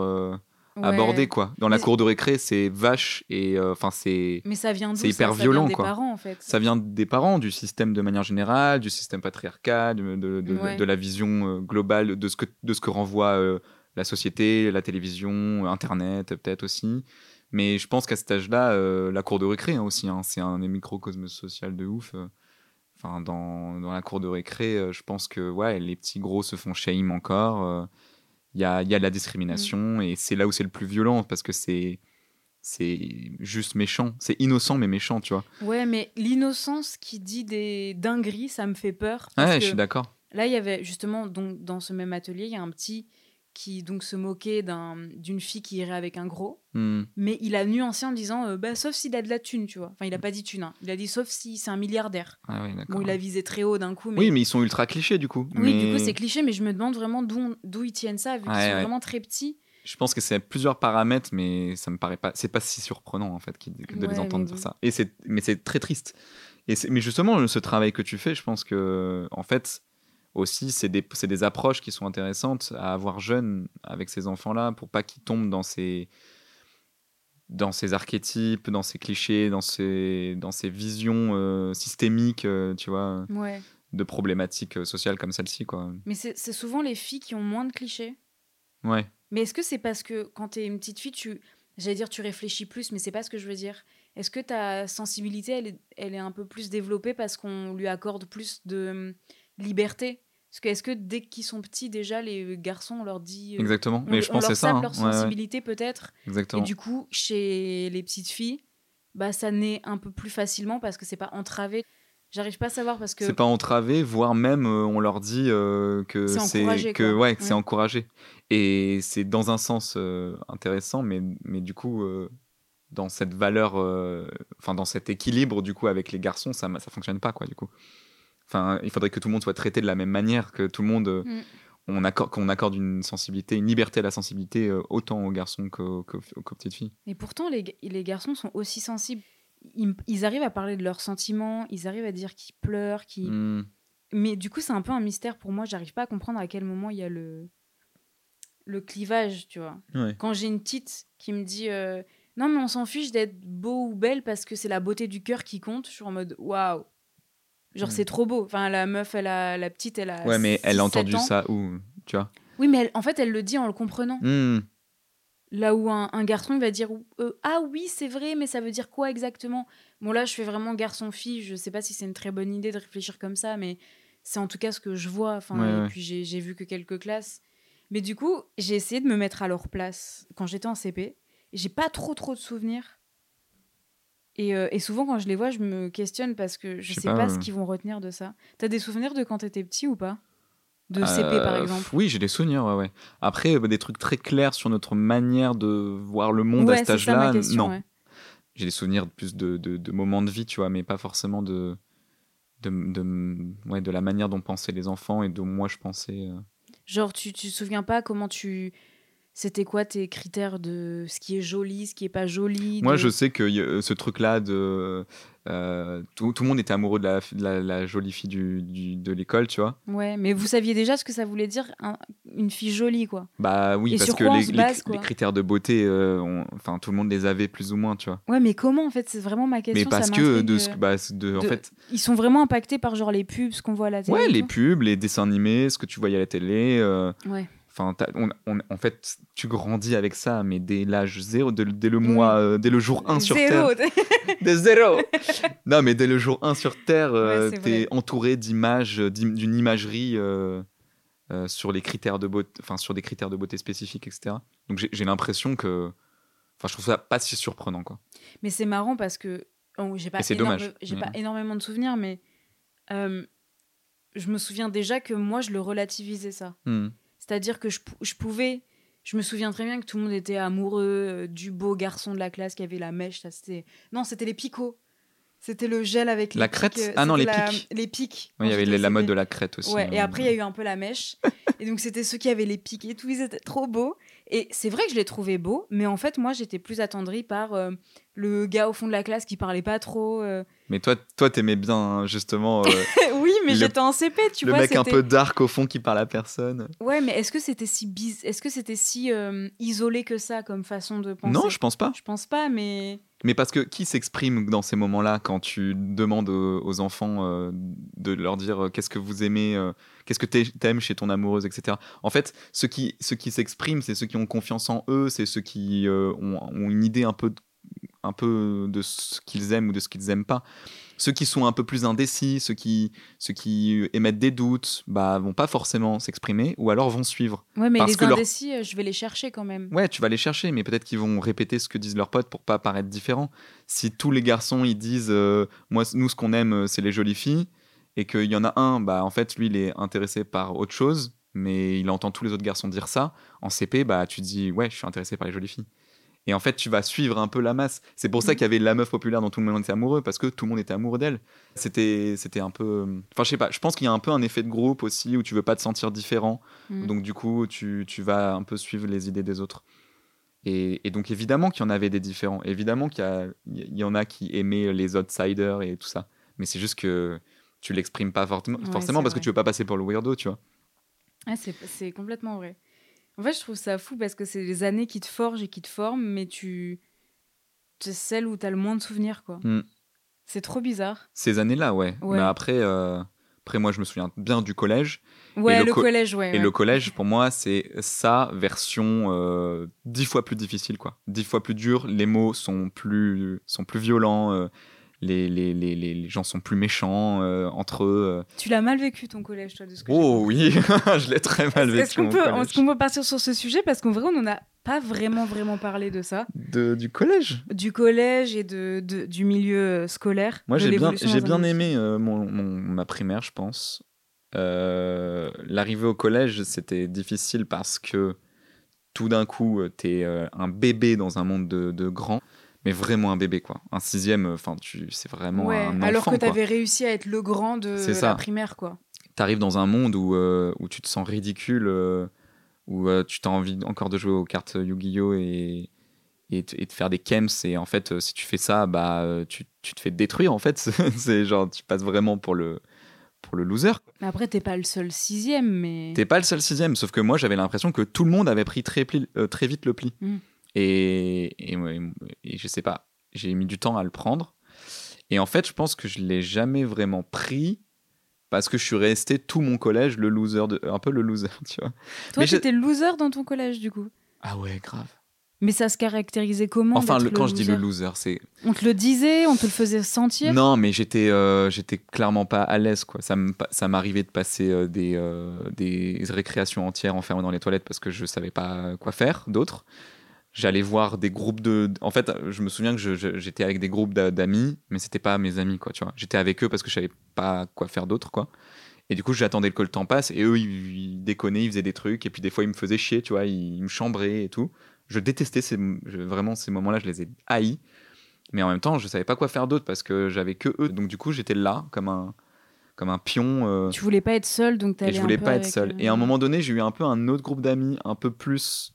S2: Ouais.
S1: abordé quoi. Dans la cour de récré, c'est vache et euh, enfin c'est
S2: Mais ça vient
S1: c'est
S2: ça
S1: hyper
S2: Ça? Vient
S1: violent,
S2: des
S1: quoi.
S2: parents en fait.
S1: ça vient des parents, du système de manière générale, du système patriarcal, de, de, de-
S2: Ouais.
S1: de la vision euh, globale de ce que, de ce que renvoie euh, la société, la télévision, Internet peut-être aussi. Mais je pense qu'à cet âge-là, euh, la cour de récré hein, aussi, hein, c'est un des microcosmes social de ouf. Enfin, dans, dans la cour de récré, je pense que ouais, les petits gros se font shame encore. Il y, a, y a de la discrimination et c'est là où c'est le plus violent parce que c'est c'est juste méchant. C'est innocent mais méchant, tu vois.
S2: Ouais, mais l'innocence qui dit des dingueries, ça me fait peur. parce
S1: Ouais,
S2: que
S1: je suis d'accord.
S2: Là, il y avait justement, donc, dans ce même atelier, il y a un petit qui donc se moquait d'un- d'une fille qui irait avec un gros,
S1: Hmm.
S2: mais il a nuancé en disant euh, bah, sauf s'il a de la thune, tu vois. Enfin, il a pas dit thune, hein. il a dit sauf si c'est un milliardaire.
S1: Ah d'accord.
S2: Bon, il a visé très haut d'un coup, mais.
S1: Oui, mais ils sont ultra clichés du coup.
S2: Oui,
S1: mais
S2: du coup, c'est cliché, mais je me demande vraiment d'où ils tiennent ça, vu qu'ils
S1: Ouais,
S2: sont
S1: ouais.
S2: vraiment très petits.
S1: Je pense que c'est plusieurs paramètres, mais ça me paraît pas. C'est pas si surprenant en fait de
S2: Ouais,
S1: les entendre dire
S2: bon.
S1: ça. Et c'est, mais c'est très triste. Et c'est- mais justement, ce travail que tu fais, je pense que en fait aussi, c'est des, des approches qui sont intéressantes à avoir jeune avec ces enfants-là pour pas qu'ils tombent dans ces dans ces archétypes, dans ces clichés, dans ces, dans ces visions euh, systémiques, euh, tu vois,
S2: Ouais.
S1: de problématiques euh, sociales comme celle-ci, quoi.
S2: Mais c'est souvent les filles qui ont moins de clichés.
S1: Ouais.
S2: Mais est-ce que c'est parce que quand t'es une petite fille, tu, j'allais dire tu réfléchis plus, mais c'est pas ce que je veux dire. Est-ce que ta sensibilité, elle est, elle est un peu plus développée parce qu'on lui accorde plus de liberté? Parce que est-ce que dès qu'ils sont petits, déjà les garçons, on leur dit, euh,
S1: Exactement.
S2: on,
S1: mais je
S2: on
S1: pense
S2: leur
S1: c'est ça. hein.
S2: leur
S1: Ouais, ouais.
S2: sensibilité peut-être. Et
S1: Exactement.
S2: du coup, chez les petites filles, bah ça naît un peu plus facilement parce que c'est pas entravé. J'arrive pas à savoir parce que
S1: C'est pas entravé, voire même euh, on leur dit euh, que
S2: C'est
S1: c'est
S2: encouragé,
S1: que
S2: quoi.
S1: ouais, que c'est encouragé. Et c'est dans un sens euh, intéressant, mais mais du coup euh, dans cette valeur, euh, enfin dans cet équilibre du coup avec les garçons, ça ça fonctionne pas quoi du coup. Enfin, il faudrait que tout le monde soit traité de la même manière, que tout le monde euh,
S2: Mm.
S1: on accorde qu'on accorde une sensibilité, une liberté à la sensibilité euh, autant aux garçons qu'aux qu'aux- qu'aux petites filles.
S2: Et pourtant, les, ga- les garçons sont aussi sensibles. Ils, ils arrivent à parler de leurs sentiments, ils arrivent à dire qu'ils pleurent, qu'ils...
S1: Mm.
S2: Mais du coup, c'est un peu un mystère pour moi. J'arrive pas à comprendre à quel moment il y a le, le clivage, tu vois.
S1: Ouais.
S2: Quand j'ai une petite qui me dit euh, Non, mais on s'en fiche d'être beau ou belle parce que c'est la beauté du cœur qui compte, je suis en mode Waouh Genre,
S1: Mm.
S2: c'est trop beau. Enfin, la meuf, elle a, la petite, elle a.
S1: Ouais, mais elle a
S2: 6-7
S1: entendu
S2: ans.
S1: ça où, tu vois.
S2: Oui, mais elle- en fait, elle le dit en le comprenant.
S1: Mm.
S2: Là où un, un garçon il va dire euh, ah oui c'est vrai mais ça veut dire quoi exactement? Bon là je fais vraiment garçon fille je sais pas si c'est une très bonne idée de réfléchir comme ça mais c'est en tout cas ce que je vois enfin
S1: Ouais,
S2: et
S1: ouais.
S2: puis j'ai vu que quelques classes mais du coup j'ai essayé de me mettre à leur place quand j'étais en CP j'ai pas trop trop de souvenirs et, euh, et souvent quand je les vois je me questionne parce que je
S1: Je
S2: sais
S1: sais
S2: pas,
S1: pas,
S2: ce
S1: euh.
S2: qu'ils vont retenir de ça t'as des souvenirs de quand t'étais petit ou pas? De CP par
S1: Euh,
S2: exemple
S1: Oui, j'ai des souvenirs, ouais, ouais. Après, des trucs très clairs sur notre manière de voir le monde
S2: ouais
S1: à cet âge-là, non.
S2: ouais.
S1: J'ai des souvenirs plus de, de, de moments de vie, tu vois, mais pas forcément de, de, de, ouais, de la manière dont pensaient les enfants et dont moi je pensais. euh.
S2: Genre, tu tu te souviens pas comment tu. C'était quoi tes critères de ce qui est joli, ce qui est pas joli
S1: Moi, je sais que a- ce truc-là de. euh, tout, tout le monde était amoureux de la, de la, la jolie fille du, du- de l'école, tu vois.
S2: Ouais, mais vous saviez déjà ce que ça voulait dire, un- une fille jolie, quoi.
S1: Bah oui,
S2: Et
S1: parce que les, critères de beauté, euh, enfin, tout le monde les avait plus ou moins, tu vois.
S2: Ouais, mais comment, en fait C'est vraiment ma question.
S1: Mais parce
S2: ça
S1: que de, ce-
S2: euh,
S1: bah, de, en fait,
S2: Ils sont vraiment impactés par, genre, les pubs, ce qu'on voit à la télé.
S1: Ouais, les pubs, les dessins animés, ce que tu voyais à la télé. euh,
S2: Ouais.
S1: Enfin, t'as- on, on- en fait, tu grandis avec ça, mais dès l'âge zéro, dès, le- dès le mois, euh, dès le jour 1 sur
S2: Zéro.
S1: Terre. <laughs> Dès zéro Non, mais dès le jour 1 sur Terre, euh,
S2: Ouais, vrai.
S1: entouré d'images, euh, d'une imagerie euh, sur les critères de beauté, enfin, sur des critères de beauté spécifiques, etc. Donc j'ai l'impression que. Enfin, je trouve ça pas si surprenant, quoi.
S2: Mais c'est marrant parce que oh, j'ai pas, énorme- j'ai
S1: mais-
S2: pas énormément de souvenirs, mais je me souviens déjà que moi, je le relativisais ça.
S1: Hmm.
S2: C'est-à-dire que je, pou- je pouvais. Je me souviens très bien que tout le monde était amoureux euh, du beau garçon de la classe qui avait la mèche. Ça, c'était... Non, c'était les picots. C'était le gel avec les
S1: La crête
S2: euh,
S1: Ah non, les
S2: la-
S1: pics.
S2: Les pics.
S1: Il y avait la mode de la crête aussi.
S2: Ouais, et après, il y a eu un peu la mèche. <laughs> et donc, c'était ceux qui avaient les pics et tout. Ils étaient trop beaux. Et c'est vrai que je les trouvais beaux, mais en fait, moi, j'étais plus attendrie par euh, le gars au fond de la classe qui parlait pas trop. euh.
S1: Mais toi, toi, t'aimais bien hein, justement euh, <laughs>
S2: oui, mais
S1: Le-
S2: j'étais en CP, tu
S1: le
S2: vois.
S1: mec un
S2: c'était-
S1: peu dark au fond qui parle à personne.
S2: Ouais, mais est-ce que c'était si bis... est-ce que c'était si euh, isolé que ça comme façon de penser?
S1: Non, je pense pas.
S2: Je pense pas, mais
S1: Mais parce que qui s'exprime dans ces moments-là quand tu demandes aux, aux enfants euh, de leur dire euh, qu'est-ce que vous aimez, euh, qu'est-ce que t'ai- t'aimes chez ton amoureuse, etc. En fait, ceux qui, ceux qui s'expriment, c'est ceux qui ont confiance en eux, c'est ceux qui euh, ont, ont une idée un peu, de- un peu de ce qu'ils aiment ou de ce qu'ils aiment pas. Ceux qui sont un peu plus indécis, ceux qui, ceux qui émettent des doutes, bah, vont pas forcément s'exprimer ou alors vont suivre.
S2: ouais, mais
S1: Parce
S2: les
S1: que
S2: indécis, euh, je vais les chercher quand même.
S1: Ouais, tu vas les chercher, mais peut-être qu'ils vont répéter ce que disent leurs potes pour pas paraître différents. Si tous les garçons ils disent, euh, moi, nous ce qu'on aime, c'est les jolies filles, et qu'il y en a un, bah en fait lui il est intéressé par autre chose, mais il entend tous les autres garçons dire ça. En CP, bah tu dis, ouais, je suis intéressé par les jolies filles. Et en fait, tu vas suivre un peu la masse. C'est pour ça
S2: Mhm.
S1: qu'il y avait la meuf populaire dont tout le monde était amoureux, parce que tout le monde était amoureux d'elle. C'était, c'était un peu. Enfin, je sais pas, je pense qu'il y a un peu un effet de groupe aussi, où tu veux pas te sentir différent.
S2: Mm.
S1: Donc, du coup, tu, tu vas un peu suivre les idées des autres. Et, et donc, évidemment qu'il y en avait des différents. Évidemment qu'il y, a- il y en a qui aimaient les outsiders et tout ça. Mais c'est juste que tu l'exprimes pas fortement,
S2: Ouais,
S1: forcément parce que tu veux pas passer pour le weirdo, tu vois.
S2: Ah, c'est, c'est complètement vrai. En fait, je trouve ça fou parce que c'est les années qui te forgent et qui te forment, mais tu. C'est celle où t'as le moins de souvenirs, quoi.
S1: Mm.
S2: C'est trop bizarre.
S1: Ces années-là, ouais.
S2: Ouais.
S1: Mais après, euh, après, moi, je me souviens bien du collège.
S2: Ouais,
S1: le
S2: le,
S1: co-
S2: collège, ouais.
S1: Et
S2: ouais.
S1: le collège, pour moi, c'est sa version euh, dix fois plus difficile, quoi. Dix fois plus dur. Les mots sont plus, sont plus violents. euh, les, les, les, les, gens sont plus méchants euh, entre eux. euh.
S2: Tu l'as mal vécu, ton collège, toi, de ce que
S1: Oh oui, <laughs> je l'ai très mal vécu.
S2: Est-ce qu'on peut, qu'on peut partir sur ce sujet? Parce qu'en vrai, on n'en a pas vraiment, vraiment parlé de ça.
S1: De- du collège?
S2: Du collège et de, de- du milieu euh, scolaire.
S1: Moi, j'ai bien, j'ai bien aimé euh, mon, mon- ma primaire, je pense. Euh, L'arrivée au collège, c'était difficile parce que tout d'un coup, t'es euh, un bébé dans un monde de, de grands, mais vraiment un bébé, quoi. Un sixième, enfin, tu, c'est vraiment
S2: Ouais,
S1: un enfant,
S2: alors que
S1: quoi.
S2: tu avais réussi à être le grand de la primaire, quoi.
S1: T'arrives dans un monde où, euh, où tu te sens ridicule, euh, où euh, tu t'as envie encore de jouer aux cartes Yu-Gi-Oh! et, et, de faire des camps. Et en fait, euh, si tu fais ça, bah, euh, tu, tu te fais détruire, en fait. <laughs> c'est genre, tu passes vraiment pour le, pour le loser.
S2: Mais après, t'es pas le seul sixième, mais.
S1: T'es pas le seul sixième, sauf que moi j'avais l'impression que tout le monde avait pris très, pli- euh, très vite le pli.
S2: Mm.
S1: Et, et, ouais, et je sais pas, j'ai mis du temps à le prendre. Et en fait, je pense que je l'ai jamais vraiment pris parce que je suis resté tout mon collège le loser, de, un peu le loser, <laughs> tu vois.
S2: Toi,
S1: je-
S2: t'étais le loser dans ton collège, du coup?
S1: Ah ouais, grave.
S2: Mais ça se caractérisait comment
S1: Enfin, le- quand je dis le loser, c'est
S2: On te le disait, on te le faisait sentir?
S1: Non, mais j'étais euh, j'étais clairement pas à l'aise quoi. Ça m'arrivait de passer euh, des euh, des récréations entières enfermées dans les toilettes parce que je savais pas quoi faire d'autre. J'allais voir des groupes de en fait, je me souviens que j'étais avec des groupes d'a- d'amis, mais c'était pas mes amis quoi, tu vois. J'étais avec eux parce que je savais pas quoi faire d'autre quoi. Et du coup, j'attendais que le temps passe et eux ils, ils déconnaient, ils faisaient des trucs et puis des fois ils me faisaient chier, tu vois, ils, me chambraient et tout. Je détestais ces je- vraiment ces moments-là, je les ai haïs. Mais en même temps, je savais pas quoi faire d'autre parce que j'avais que eux. Donc du coup, j'étais là comme un comme un pion. euh,
S2: Tu voulais pas être seul, donc t'allais
S1: et je
S2: un
S1: voulais
S2: peu
S1: pas être seul.
S2: euh,
S1: Et à un moment donné, j'ai eu un peu un autre groupe d'amis, un peu plus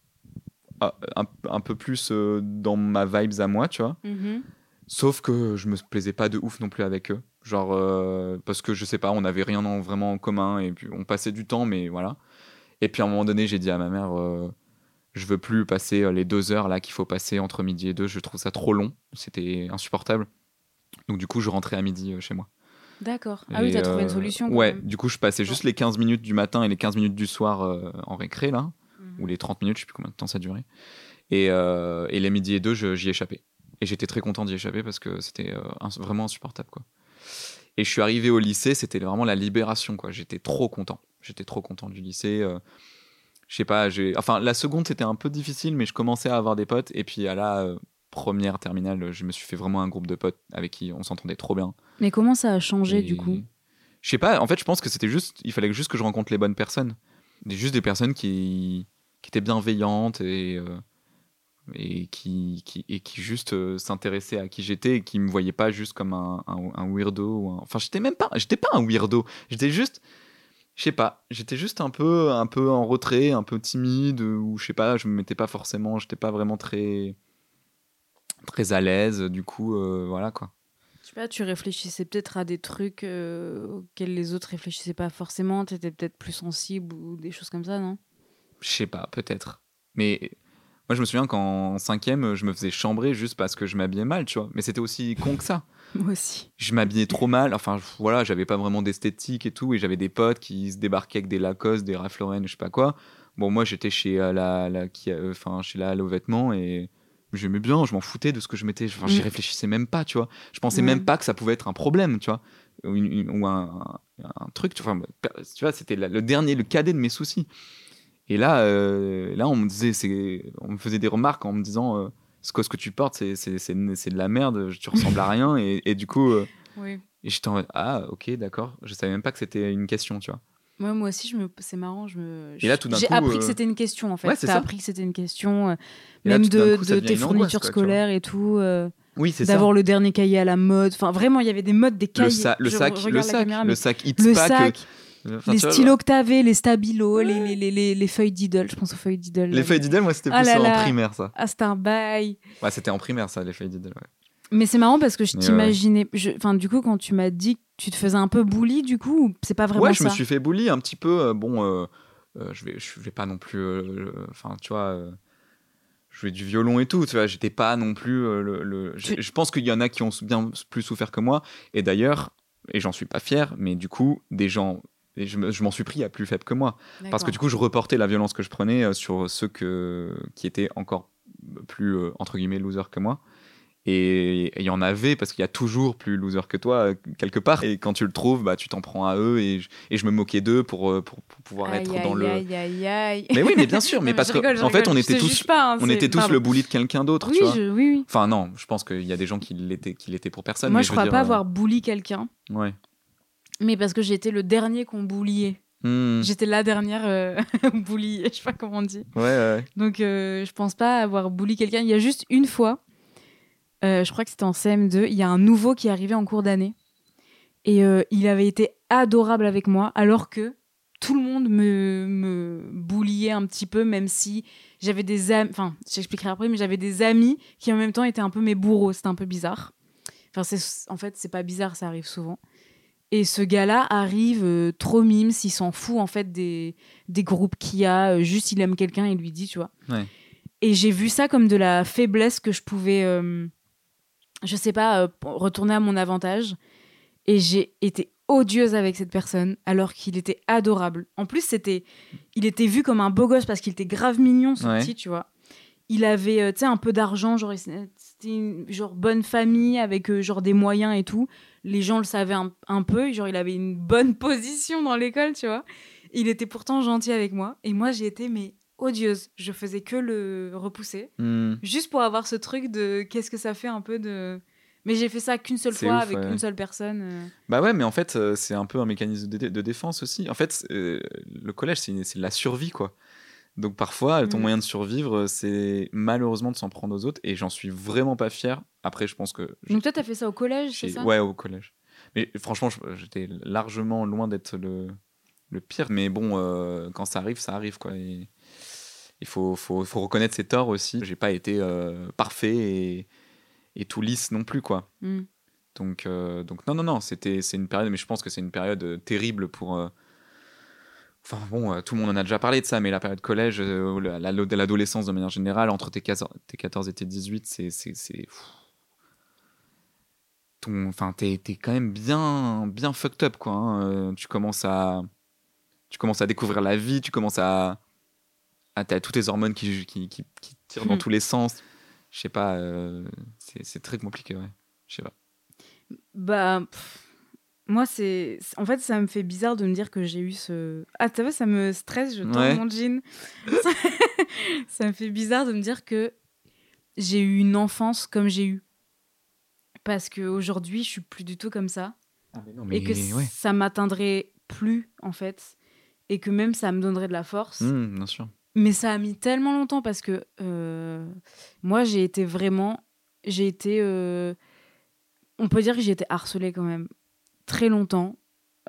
S1: un, un peu plus euh, dans ma vibes à moi, tu vois.
S2: mhm.
S1: Sauf que je me plaisais pas de ouf non plus avec eux. Genre, euh, parce que je sais pas, on avait rien en, vraiment en commun et puis on passait du temps, mais voilà. Et puis à un moment donné, j'ai dit à ma mère, euh, je veux plus passer les deux heures là qu'il faut passer entre midi et deux, je trouve ça trop long, c'était insupportable. Donc du coup, je rentrais à midi chez moi.
S2: D'accord. Ah oui, t'as trouvé une solution. quand
S1: Ouais,
S2: même.
S1: du coup, je passais juste les 15 minutes du matin et les 15 minutes du soir euh, en récré là. Ou les 30 minutes, je sais plus combien de temps ça durait. Et, euh, et les midi et deux, j'y échappais. Et j'étais très content d'y échapper parce que c'était euh, vraiment insupportable. Quoi. Et je suis arrivé au lycée, c'était vraiment la libération. quoi. J'étais trop content. J'étais trop content du lycée. euh, je sais pas, j'ai... Enfin, la seconde, c'était un peu difficile, mais je commençais à avoir des potes. Et puis à la première terminale, je me suis fait vraiment un groupe de potes avec qui on s'entendait trop bien.
S2: Mais comment ça a changé,
S1: Et-
S2: du coup?
S1: Je sais pas, en fait, je pense que c'était juste, il fallait juste que je rencontre les bonnes personnes. Juste des personnes qui, qui étaient bienveillantes et, euh, et, qui, qui, et qui juste euh, s'intéressaient à qui j'étais et qui me voyaient pas juste comme un, un, weirdo. Ou Enfin, j'étais même pas, j'étais pas un weirdo. J'étais juste, je sais pas, j'étais juste un peu, un peu en retrait, un peu timide, ou je sais pas, je me mettais pas forcément, j'étais pas vraiment très très à l'aise. Du coup, euh, voilà quoi.
S2: Je sais pas, tu réfléchissais peut-être à des trucs auxquels les autres réfléchissaient pas forcément. Tu étais peut-être plus sensible ou des choses comme ça, non?
S1: Je sais pas, peut-être. Mais moi, je me souviens qu'en cinquième, je me faisais chambrer juste parce que je m'habillais mal, tu vois. Mais c'était aussi con que ça. <laughs>
S2: Moi aussi.
S1: Je m'habillais trop mal. Enfin, voilà, j'avais pas vraiment d'esthétique et tout. Et j'avais des potes qui se débarquaient avec des Lacoste, des Ralph Lauren, je sais pas quoi. Bon, moi, j'étais chez euh, la, la, qui, euh, enfin, chez la aux vêtements et j'aimais bien. Je m'en foutais de ce que je mettais. Enfin, j'y
S2: Mm.
S1: réfléchissais même pas, tu vois. Je pensais
S2: Ouais.
S1: même pas que ça pouvait être un problème, tu vois. Ou, une- une- ou un, un- truc. tu vois. Enfin, tu vois, c'était le dernier, le cadet de mes soucis. Et là, euh, là, on me disait, c'est, on me faisait des remarques en me disant, euh, ce que ce que tu portes, c'est, c'est, c'est, c'est de la merde. Tu ressembles à <laughs> rien. Et, et du coup, euh,
S2: Oui.
S1: et j'étais en mode, ah, ok, d'accord. Je savais même pas que c'était une question, tu vois.
S2: Moi, moi aussi, je me... c'est marrant. Je me...
S1: Et là, tout d'un
S2: J'ai appris
S1: euh,
S2: que c'était une question, en fait.
S1: ouais,
S2: T'as appris que c'était une question, euh,
S1: là,
S2: même de,
S1: coup,
S2: tes fournitures
S1: quoi,
S2: scolaires et tout. euh,
S1: Oui, c'est ça.
S2: D'avoir le dernier cahier à la mode. Enfin, vraiment, il y avait des modes, des
S1: Le,
S2: cahiers.
S1: sa- le sac, le sac,
S2: caméra,
S1: le sac
S2: le sac,
S1: euh, enfin,
S2: les stylos que t'avais, les stabilos, les, les, les, les, les feuilles Diddle. Je pense aux feuilles Diddle.
S1: Les feuilles d'idole, moi, c'était
S2: Ah
S1: plus
S2: là
S1: en
S2: là.
S1: primaire, ça.
S2: Ah, c'était un bail.
S1: Ouais, c'était en primaire, ça, les feuilles d'idole. Ouais.
S2: Mais c'est marrant parce que je
S1: Mais ouais,
S2: t'imaginais. je- Enfin, du coup, quand tu m'as dit que tu te faisais un peu bully, du coup, ou c'est pas vraiment
S1: Ouais, je
S2: ça
S1: me suis fait bully un petit peu. euh, bon, euh, euh, je, vais, je vais pas non plus. euh, Enfin, tu vois. euh, je jouais du violon et tout, tu vois, j'étais pas non plus euh, le. le- Je,
S2: Tu-
S1: je pense qu'il y en a qui ont bien plus souffert que moi, et d'ailleurs, et j'en suis pas fier, mais du coup, des gens, et je me- je m'en suis pris à plus faible que moi, parce que du coup, je reportais la violence que je prenais euh, sur ceux que, qui étaient encore plus, euh, entre guillemets, losers que moi. Et il y en avait parce qu'il y a toujours plus loser que toi euh, quelque part. Et quand tu le trouves, bah, tu t'en prends à eux et je, et je me moquais d'eux pour, pour, pour pouvoir
S2: Aïe,
S1: être
S2: aïe,
S1: dans le.
S2: aïe, aïe, aïe.
S1: Mais oui, mais bien sûr, mais parce que
S2: rigole, je
S1: en fait, on
S2: Je
S1: était tous,
S2: pas, hein,
S1: on était tous
S2: pardon.
S1: le bully de quelqu'un d'autre,
S2: Oui,
S1: tu vois.
S2: je- oui, oui.
S1: Enfin non, je pense qu'il y a des gens qui l'étaient, qui l'étaient pour personne.
S2: Moi,
S1: mais
S2: je
S1: veux
S2: crois
S1: dire,
S2: pas
S1: euh,
S2: avoir bully quelqu'un,
S1: Ouais.
S2: Mais parce que j'étais le dernier qu'on bulliait.
S1: Hmm.
S2: J'étais la dernière euh, <laughs> bully, je sais pas comment on dit.
S1: Ouais, ouais.
S2: Donc, euh, je pense pas avoir bully quelqu'un. Il y a juste une fois, euh, je crois que c'était en CM2, il y a un nouveau qui est arrivé en cours d'année. Et euh, il avait été adorable avec moi, alors que tout le monde me, me bouliait un petit peu, même si j'avais des amis, enfin, j'expliquerai après, mais j'avais des amis qui en même temps étaient un peu mes bourreaux. C'était un peu bizarre. Enfin, en fait, c'est pas bizarre, ça arrive souvent. Et ce gars-là arrive euh, trop mimes, il s'en fout en fait des, des groupes qu'il y a, euh, juste il aime quelqu'un et lui dit, tu vois.
S1: Ouais.
S2: Et j'ai vu ça comme de la faiblesse que je pouvais, euh, je sais pas, euh, retourner à mon avantage. Et j'ai été odieuse avec cette personne alors qu'il était adorable. En plus, c'était, il était vu comme un beau gosse parce qu'il était grave mignon,
S1: Ouais.
S2: petit, tu vois. Il avait, tu sais, un peu d'argent, genre, il- c'était une genre bonne famille avec euh, genre des moyens et tout. Les gens le savaient un, un peu, genre, il avait une bonne <laughs> position dans l'école, tu vois. Il était pourtant gentil avec moi. Et moi, j'ai été, mais odieuse. Je faisais que le repousser.
S1: Hmm.
S2: Juste pour avoir ce truc de qu'est-ce que ça fait un peu de. Mais j'ai fait ça qu'une seule fois
S1: ouf,
S2: avec
S1: ouais.
S2: une seule personne. euh.
S1: Bah ouais, mais en fait, euh, c'est un peu un mécanisme de, dé- de défense aussi. En fait, le collège, c'est la survie, quoi. Donc parfois, ton
S2: Mm.
S1: moyen de survivre, euh, c'est malheureusement de s'en prendre aux autres. Et j'en suis vraiment pas fier. Après, je pense que.
S2: Donc toi, t'as fait ça au collège, c'est ça?
S1: Ouais, au collège. Mais franchement, j'étais largement loin d'être le, le pire. Mais bon, euh, quand ça arrive, ça arrive, quoi. Et il faut, faut, faut reconnaître ses torts aussi. J'ai pas été euh, parfait et, et tout lisse non plus, quoi.
S2: Mm.
S1: Donc, euh, donc non, non, non, c'était, c'est une période, mais je pense que c'est une période terrible pour. Enfin bon, euh, tout le monde en a déjà parlé de ça, mais la période collège, euh, l'adolescence de manière générale, entre tes 14, tes 14 et tes 18, c'est. c'est, enfin, t'es, quand même bien, bien fucked up, quoi. hein. Euh, tu commences à. Tu commences à découvrir la vie, tu commences à. à t'as toutes tes hormones qui, qui, qui, qui tirent dans
S2: Hmm.
S1: tous les sens. Je sais pas, euh, c'est, c'est très compliqué, ouais. Je sais pas.
S2: Bah. pff, Moi, c'est. En fait, ça me fait bizarre de me dire que j'ai eu ce. Ah, tu vois, ça me stresse, je tends
S1: Ouais.
S2: mon jean. <laughs> ça me fait bizarre de me dire que j'ai eu une enfance comme j'ai eu. Parce qu'aujourd'hui, je suis plus du tout comme ça. et que
S1: ouais.
S2: ça m'atteindrait plus, en fait. Et que même ça me donnerait de la force.
S1: Hmm, bien sûr.
S2: Mais ça a mis tellement longtemps parce que euh, moi, j'ai été vraiment. J'ai été. euh, on peut dire que j'ai été harcelée quand même très longtemps,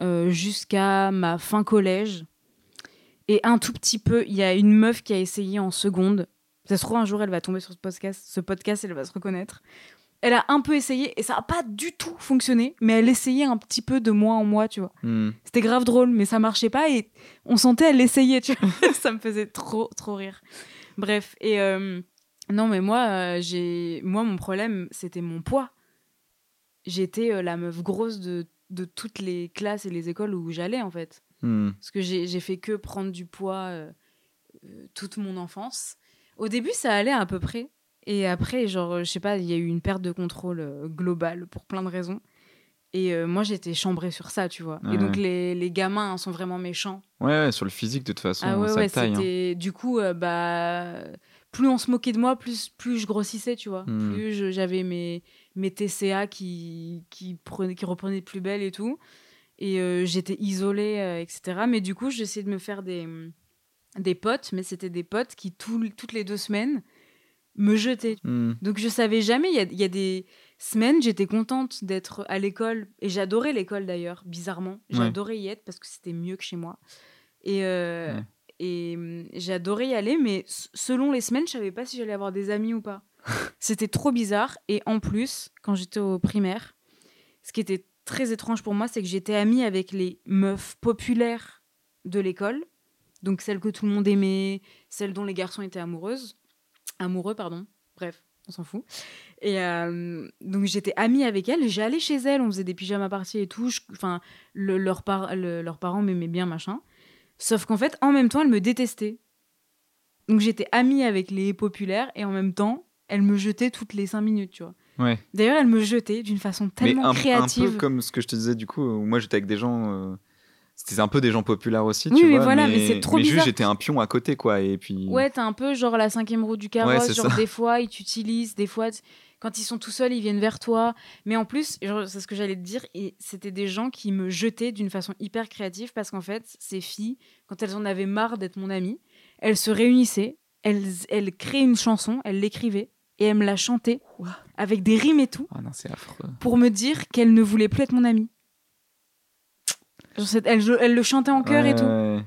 S2: euh, jusqu'à ma fin collège. Et un tout petit peu, il y a une meuf qui a essayé en seconde. Ça se trouve, un jour, elle va tomber sur ce podcast, ce podcast, elle va se reconnaître. Elle a un peu essayé et ça n'a pas du tout fonctionné, mais elle essayait un petit peu de moi en moi, tu vois.
S1: Hmm.
S2: C'était grave drôle, mais ça marchait pas et on sentait elle essayait, tu vois. <laughs> ça me faisait trop, trop rire. Bref, et euh, non, mais moi, euh, j'ai, moi, mon problème, c'était mon poids. J'étais euh, la meuf grosse de, de toutes les classes et les écoles où j'allais, en fait.
S1: Hmm.
S2: Parce que j'ai fait que prendre du poids euh, euh, toute mon enfance. Au début, ça allait à peu près. Et après, genre, je sais pas, il y a eu une perte de contrôle euh, globale pour plein de raisons. Et euh, moi, j'étais chambrée sur ça, tu vois.
S1: Ouais,
S2: et donc, les, les gamins hein, sont vraiment méchants.
S1: Ouais, ouais, sur le physique, de toute façon,
S2: ah ouais,
S1: ça taille. hein.
S2: Du coup, euh, bah. Plus on se moquait de moi, plus, plus je grossissais, tu vois.
S1: Hmm.
S2: Plus j'avais mes, mes TCA qui, qui, prenaient, qui reprenaient de plus belle et tout. Et euh, j'étais isolée, euh, etc. Mais du coup, j'essayais de me faire des, des potes, mais c'était des potes qui, tout- toutes les deux semaines, me jetaient.
S1: Hmm.
S2: Donc je savais jamais, il y a, il y a des semaines, j'étais contente d'être à l'école, et j'adorais l'école d'ailleurs, bizarrement.
S1: Ouais.
S2: J'adorais y être parce que c'était mieux que chez moi. Et, euh,
S1: Ouais.
S2: et hum, j'adorais y aller, mais selon les semaines, je savais pas si j'allais avoir des amis ou pas. C'était trop bizarre. Et en plus, quand j'étais au primaire, ce qui était très étrange pour moi, c'est que j'étais amie avec les meufs populaires de l'école. Donc celles que tout le monde aimait, celles dont les garçons étaient amoureuses. Amoureux, pardon. Bref, on s'en fout. Et euh, donc j'étais amie avec elles. J'allais chez elles, on faisait des pyjamas parties et tout. Enfin, leurs parents m'aimaient bien, machin. Sauf qu'en fait, en même temps, elles me détestaient. Donc j'étais amie avec les populaires et en même temps, elles me jetaient toutes les cinq minutes, tu vois.
S1: Ouais.
S2: D'ailleurs, elles me jetaient d'une façon
S1: Mais
S2: tellement
S1: un, un
S2: créative.
S1: peu comme ce que je te disais, du coup, où moi j'étais avec des gens. euh, C'était un peu des gens populaires aussi,
S2: Oui,
S1: tu
S2: mais
S1: vois.
S2: voilà, mais c'est trop
S1: mais juste, j'étais un pion à côté, quoi. Et puis.
S2: Ouais, t'as un peu genre la cinquième roue du carrosse.
S1: c'est
S2: genre
S1: ça.
S2: des fois, ils t'utilisent, des fois, quand ils sont tout seuls, ils viennent vers toi. Mais en plus, c'est ce que j'allais te dire, et c'était des gens qui me jetaient d'une façon hyper créative parce qu'en fait, ces filles, quand elles en avaient marre d'être mon amie, elles se réunissaient, elles, elles créaient une chanson, elles l'écrivaient et elles me la chantaient avec des rimes et tout
S1: Ah non, c'est affreux.
S2: pour me dire qu'elles ne voulaient plus être mon amie. Elles le chantaient en chœur et tout.
S1: ouais,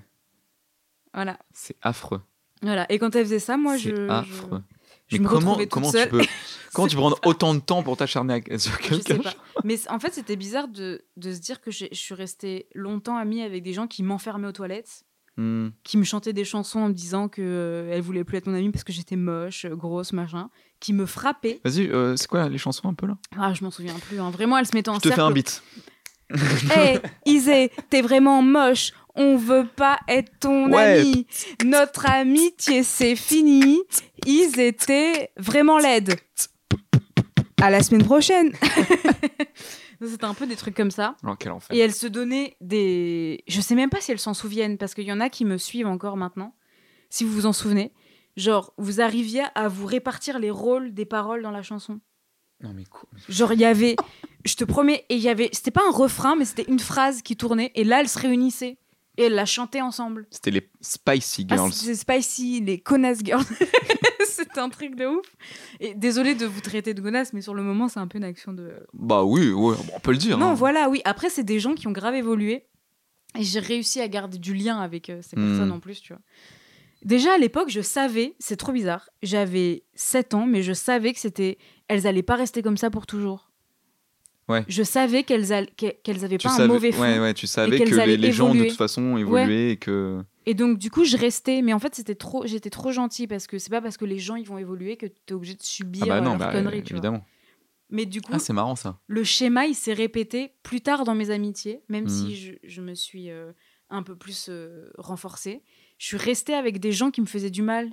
S2: Voilà.
S1: C'est affreux.
S2: voilà. Et quand elles faisaient ça, moi, je.
S1: c'est
S2: je-
S1: affreux.
S2: je me
S1: comment,
S2: retrouvais toute
S1: comment
S2: seule.
S1: tu peux, <laughs> comment tu peux prendre autant de temps pour t'acharner à- sur
S2: Je
S1: quelqu'un. <laughs>
S2: Mais en fait, c'était bizarre de, de se dire que j'ai- je suis restée longtemps amie avec des gens qui m'enfermaient aux toilettes,
S1: Hmm.
S2: qui me chantaient des chansons en me disant que euh, elles voulaient plus être mon amie parce que j'étais moche, euh, grosse, machin, qui me frappaient.
S1: Vas-y, euh, c'est quoi les chansons un peu là?
S2: Ah, je m'en souviens plus. hein. Vraiment, elles se mettaient en
S1: Je te fais
S2: cercle.
S1: un beat. <laughs>
S2: Hé, Isée, t'es vraiment moche. On veut pas être ton
S1: Ouais.
S2: ami. Notre amitié, c'est fini. Ils étaient vraiment laides. À la semaine prochaine. <laughs> C'était un peu des trucs comme ça.
S1: Oh, quel enfer.
S2: Et elles se donnaient des. Je sais même pas si elles s'en souviennent, parce qu'il y en a qui me suivent encore maintenant, si vous vous en souvenez. Genre, vous arriviez à vous répartir les rôles des paroles dans la chanson.
S1: Non, mais quoi
S2: Genre, il y avait. Je te promets, et il y avait. C'était pas un refrain, mais c'était une phrase qui tournait, et là, elles se réunissaient. Et elles la chantaient ensemble.
S1: C'était les Spicy
S2: Ah,
S1: Girls.
S2: c'est spicy, les connasses girls. <laughs> c'est un truc de ouf. Et désolé de vous traiter de connasses, mais sur le moment, c'est un peu une action de.
S1: bah oui, ouais, on peut le dire.
S2: Non,
S1: hein.
S2: voilà, oui. Après, c'est des gens qui ont grave évolué. Et j'ai réussi à garder du lien avec euh, ces
S1: Hmm.
S2: personnes en plus, tu vois. Déjà, à l'époque, je savais, c'est trop bizarre, j'avais 7 ans, mais je savais que c'était... Elles allaient pas rester comme ça pour toujours.
S1: Ouais.
S2: Je savais qu'elles avaient
S1: Tu
S2: pas
S1: savais,
S2: un mauvais fond.
S1: ouais, ouais, tu savais
S2: qu'elles
S1: que les, les gens de toute façon ont évolué et que.
S2: Et donc, du coup, je restais. Mais en fait, c'était trop... j'étais trop gentille parce que c'est pas parce que les gens ils vont évoluer que tu es obligé de subir
S1: Ah bah
S2: euh,
S1: non,
S2: leurs
S1: bah,
S2: conneries, tu vois.
S1: évidemment.
S2: Mais du coup,
S1: Ah, c'est marrant ça.
S2: le schéma, il s'est répété plus tard dans mes amitiés, même si je, je me suis euh, un peu plus euh, renforcée. Je suis restée avec des gens qui me faisaient du mal.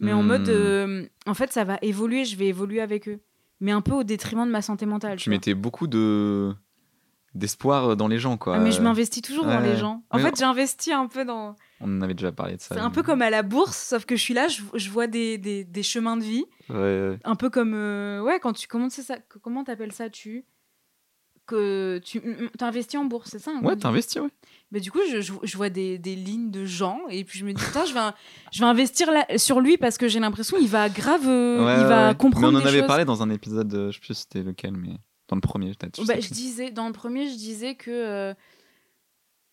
S2: Mais en
S1: Mhm.
S2: mode, euh, en fait, ça va évoluer, je vais évoluer avec eux. Mais un peu au détriment de ma santé mentale.
S1: Tu mettais beaucoup de d'espoir dans les gens, quoi.
S2: Ah, mais je m'investis toujours dans les gens. En
S1: Mais
S2: fait, j'investis un peu dans.
S1: On en avait déjà parlé de ça.
S2: C'est un peu comme à la bourse, sauf que je suis là, je, je vois des, des, des chemins de vie.
S1: Ouais, ouais.
S2: Un peu comme. euh, ouais, quand tu. Comment ça Comment t'appelles ça Tu. Que tu investis en bourse, c'est ça
S1: Ouais, t'investis, ouais.
S2: Mais du coup, je, je- je vois des, des lignes de gens et puis je me dis, putain, je vais, je vais investir là, sur lui parce que j'ai l'impression qu'il va grave, euh,
S1: Ouais,
S2: il va
S1: ouais.
S2: comprendre
S1: Mais on en
S2: des
S1: avait
S2: choses.
S1: parlé dans un épisode, euh, je sais plus c'était lequel, mais dans le premier, peut-être. je
S2: Bah, je disais, dans le premier, je disais que euh,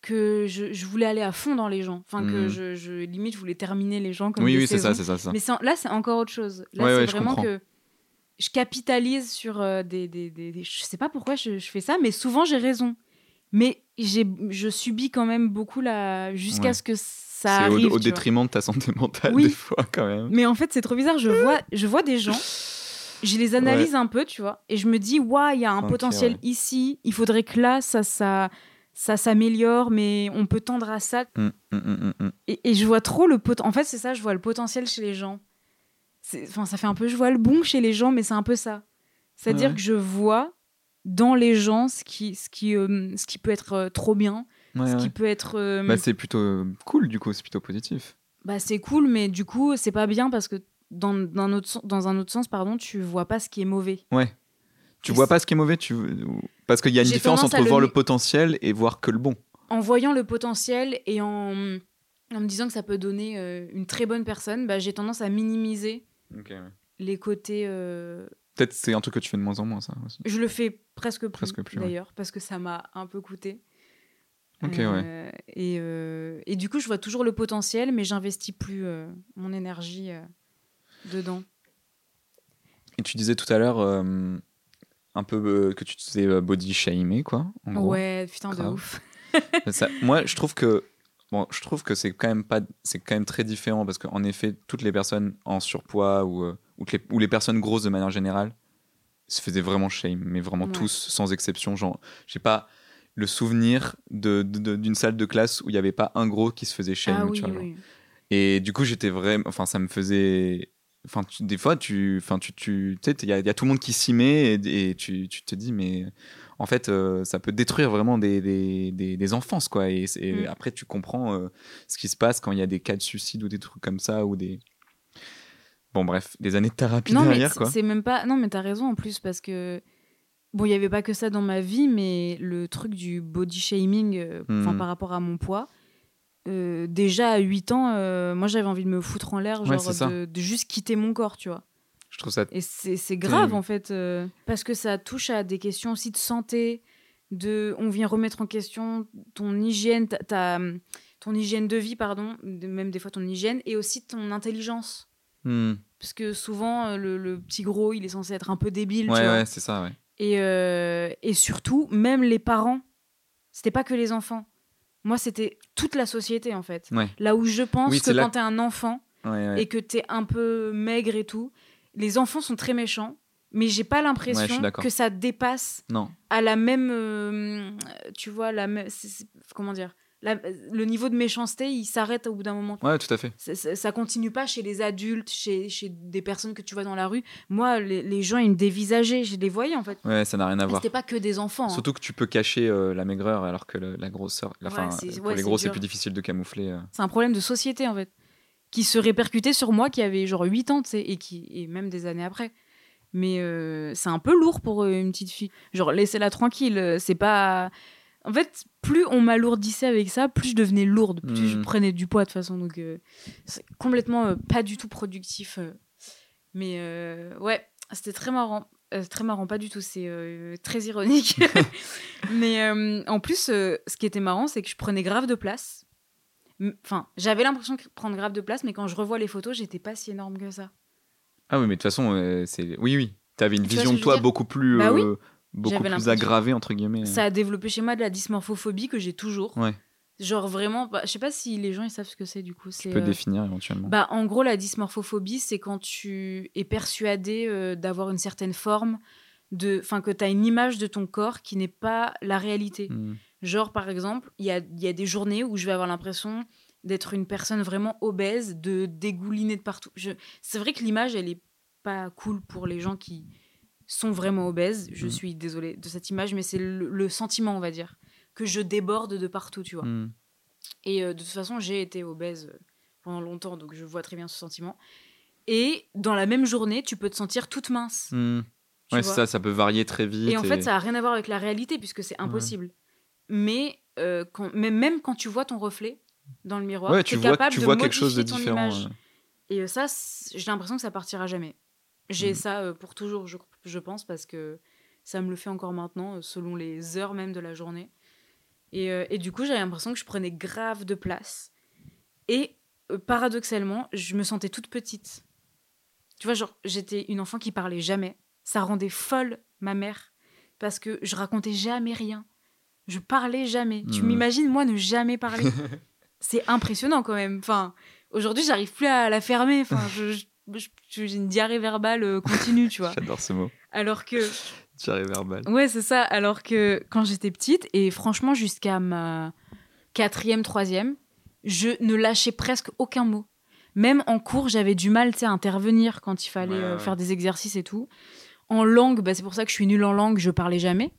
S2: que je, je voulais aller à fond dans les gens. Enfin, que
S1: Mm.
S2: je, je- limite, je voulais terminer les gens comme
S1: Oui,
S2: des
S1: oui, c'est ça, c'est ça, ça.
S2: Mais là, c'est encore autre chose. Là,
S1: Ouais,
S2: c'est
S1: ouais,
S2: vraiment que je capitalise sur euh, des, des, des, des- Je sais pas pourquoi je, je fais ça, mais souvent j'ai raison. Mais je subis quand même beaucoup la... jusqu'à
S1: Ouais.
S2: ce que ça arrive.
S1: au, au
S2: vois.
S1: détriment de ta santé mentale,
S2: Oui.
S1: des fois, quand même.
S2: Mais en fait, c'est trop bizarre. Je vois, je vois des gens, je les analyse un peu, tu vois, et je me dis, waouh, il y a un potentiel ici. Il faudrait que là, ça, ça, ça s'améliore, mais on peut tendre à ça.
S1: Hum, hum, hum.
S2: Et, et je vois trop le pot. En fait, c'est ça, je vois le potentiel chez les gens. Enfin, ça fait un peu, je vois le bon chez les gens, mais c'est un peu ça. C'est-à-dire
S1: Ouais.
S2: que je vois dans les gens ce qui, ce qui, euh, ce qui peut être euh, trop bien,
S1: Ouais,
S2: ce
S1: ouais.
S2: qui peut être. euh,
S1: Bah, c'est plutôt cool, du coup, c'est plutôt positif.
S2: bah, c'est cool, mais du coup, c'est pas bien parce que dans, dans, autre, sen- dans un autre sens, pardon, tu vois pas ce qui est mauvais.
S1: Ouais. Tu
S2: Et
S1: vois pas ce qui est mauvais, tu... parce qu'il y a une différence entre
S2: le
S1: voir le potentiel et voir que le bon.
S2: En voyant le potentiel et en, en me disant que ça peut donner une très bonne personne, bah, j'ai tendance à minimiser les côtés. euh,
S1: Peut-être c'est un truc que tu fais de moins en moins, ça aussi.
S2: Je le fais presque plus,
S1: Presque plus, ouais.
S2: d'ailleurs, parce que ça m'a un peu coûté.
S1: Ok,
S2: Euh, Et, euh, et du coup, je vois toujours le potentiel, mais j'investis plus euh, mon énergie euh, dedans.
S1: Et tu disais tout à l'heure euh, un peu euh, que tu te faisais body shamer, quoi. En gros.
S2: Ouais, putain de ouf.
S1: Ça- moi, je trouve que bon, je trouve que c'est quand même pas, c'est quand même très différent parce qu'en effet, toutes les personnes en surpoids ou euh, ou, les, ou les personnes grosses de manière générale se faisaient vraiment shame, mais vraiment
S2: Ouais.
S1: tous sans exception. Genre, j'ai pas le souvenir de- d'une salle de classe où il y avait pas un gros qui se faisait shame.
S2: ah
S1: tu
S2: oui,
S1: vois, genre.
S2: oui.
S1: Et du coup, j'étais vraiment. Enfin, ça me faisait. Enfin, tu- des fois, tu. Enfin, tu. tu tu sais, il y, a- il y a tout le monde qui s'y met et, et tu, tu te dis, mais en fait, euh, ça peut détruire vraiment des, des, des, des enfances, quoi. Et,
S2: Mm.
S1: après, tu comprends euh, ce qui se passe quand il y a des cas de suicide ou des trucs comme ça ou des. Bon, bref, des années de thérapie
S2: Non, mais
S1: derrière, quoi.
S2: c'est même pas. Non, mais t'as raison en plus, parce que. Bon, il y avait pas que ça dans ma vie, mais le truc du body shaming, euh, enfin
S1: Hmm.
S2: par rapport à mon poids. euh, déjà à 8 ans, euh, moi j'avais envie de me foutre en l'air, genre de, de juste quitter mon corps, tu vois.
S1: Je trouve ça.
S2: Et c'est grave en fait, euh, parce que ça touche à des questions aussi de santé, de, on vient remettre en question ton hygiène, ta, ta- ton hygiène de vie, pardon, même des fois ton hygiène, et aussi ton intelligence.
S1: Hmm.
S2: Parce que souvent, euh, le, le petit gros, il est censé être un peu débile, tu
S1: Ouais,
S2: vois.
S1: ouais, c'est ça, ouais.
S2: Et, euh, et surtout, même les parents, c'était pas que les enfants. Moi, c'était toute la société, en fait.
S1: Ouais.
S2: Là où je pense
S1: Oui,
S2: que
S1: là-
S2: quand t'es un enfant,
S1: Ouais, ouais.
S2: et que t'es un peu maigre et tout, les enfants sont très méchants, mais j'ai pas l'impression que ça dépasse
S1: Non.
S2: à la même, euh, tu vois, la c'est- comment dire, la- le niveau de méchanceté, il s'arrête au bout d'un moment.
S1: Ouais, tout à fait.
S2: Ça, ça- ça continue pas chez les adultes, chez, chez des personnes que tu vois dans la rue. Moi, les, les gens, ils me dévisageaient, je les voyais en fait.
S1: Ouais, ça n'a rien à voir.
S2: C'était pas que des enfants. hein.
S1: Surtout que tu peux cacher euh, la maigreur alors que le- la grosseur. La,
S2: Ouais,
S1: fin,
S2: c'est-
S1: pour
S2: ouais,
S1: les gros, c'est plus difficile de camoufler. euh.
S2: C'est un problème de société en fait, qui se répercutait sur moi qui avait genre 8 ans, tu sais, et, qui, et même des années après. Mais euh, c'est un peu lourd pour euh, une petite fille. Genre, laissez-la tranquille, euh, c'est pas. En fait, plus on m'alourdissait avec ça, plus je devenais lourde, plus je
S1: Mhm.
S2: prenais du poids de toute façon. Donc, euh, c'est complètement euh, pas du tout productif. Mais ouais, c'était très marrant. Euh, très marrant, pas du tout, c'est euh, très ironique. <laughs> <laughs> Mais euh, en plus, ce qui était marrant, c'est que je prenais grave de place. Enfin, j'avais l'impression de prendre grave de place, mais quand je revois les photos, j'étais pas si énorme que ça.
S1: Ah oui, mais de toute façon, euh, c'est. Oui, oui. T'avais une
S2: Tu vois
S1: vision
S2: ce
S1: de toi beaucoup plus.
S2: Bah oui.
S1: euh, beaucoup plus aggravée, entre guillemets.
S2: Ça a développé chez moi de la dysmorphophobie que j'ai toujours.
S1: Ouais.
S2: Genre vraiment, bah, je sais pas si les gens ils savent ce que c'est du coup.
S1: Tu peux
S2: euh,
S1: définir éventuellement.
S2: Bah, en gros, la dysmorphophobie, c'est quand tu es persuadé euh, d'avoir une certaine forme, de, enfin que tu as une image de ton corps qui n'est pas la réalité.
S1: Hmm.
S2: Genre, par exemple, il y a, il y a des journées où je vais avoir l'impression d'être une personne vraiment obèse, de dégouliner de partout. Je... C'est vrai que l'image, elle est pas cool pour les gens qui sont vraiment obèses. Je
S1: Mhm.
S2: suis désolée de cette image, mais c'est le, le sentiment, on va dire, que je déborde de partout, tu vois.
S1: Hmm.
S2: Et euh, de toute façon, j'ai été obèse euh, pendant longtemps, donc je vois très bien ce sentiment. Et dans la même journée, tu peux te sentir toute mince. Tu
S1: Ouais, ça, ça peut varier très vite.
S2: Et en fait, ça a rien à voir avec la réalité, puisque c'est impossible. Mais euh, quand, même, même quand tu vois ton reflet dans le miroir,
S1: Ouais,
S2: tu es
S1: vois,
S2: capable
S1: tu
S2: de
S1: vois quelque chose de différent.
S2: image. Et euh, ça, j'ai l'impression que ça partira jamais. J'ai
S1: Mm.
S2: ça euh, pour toujours, je, je pense, parce que ça me le fait encore maintenant, selon les heures même de la journée. Et, euh, et du coup, j'avais l'impression que je prenais grave de place. Et paradoxalement, je me sentais toute petite. Tu vois, genre, j'étais une enfant qui parlait jamais. Ça rendait folle ma mère parce que je racontais jamais rien. Je parlais jamais. Tu
S1: Mhm.
S2: m'imagines, moi, ne jamais parler <laughs> C'est impressionnant quand même. Enfin, aujourd'hui, j'arrive plus à la fermer. Enfin, je- je- je- j'ai une diarrhée verbale euh, continue, tu vois. <laughs>
S1: J'adore ce mot.
S2: Alors que <laughs>
S1: Diarrhée verbale.
S2: Ouais, c'est ça. Alors que quand j'étais petite, et franchement, jusqu'à ma quatrième, troisième, je ne lâchais presque aucun mot. Même en cours, j'avais du mal à intervenir quand il fallait
S1: Ouais,
S2: euh,
S1: ouais.
S2: faire des exercices et tout. En langue, bah, c'est pour ça que je suis nulle en langue, je parlais jamais.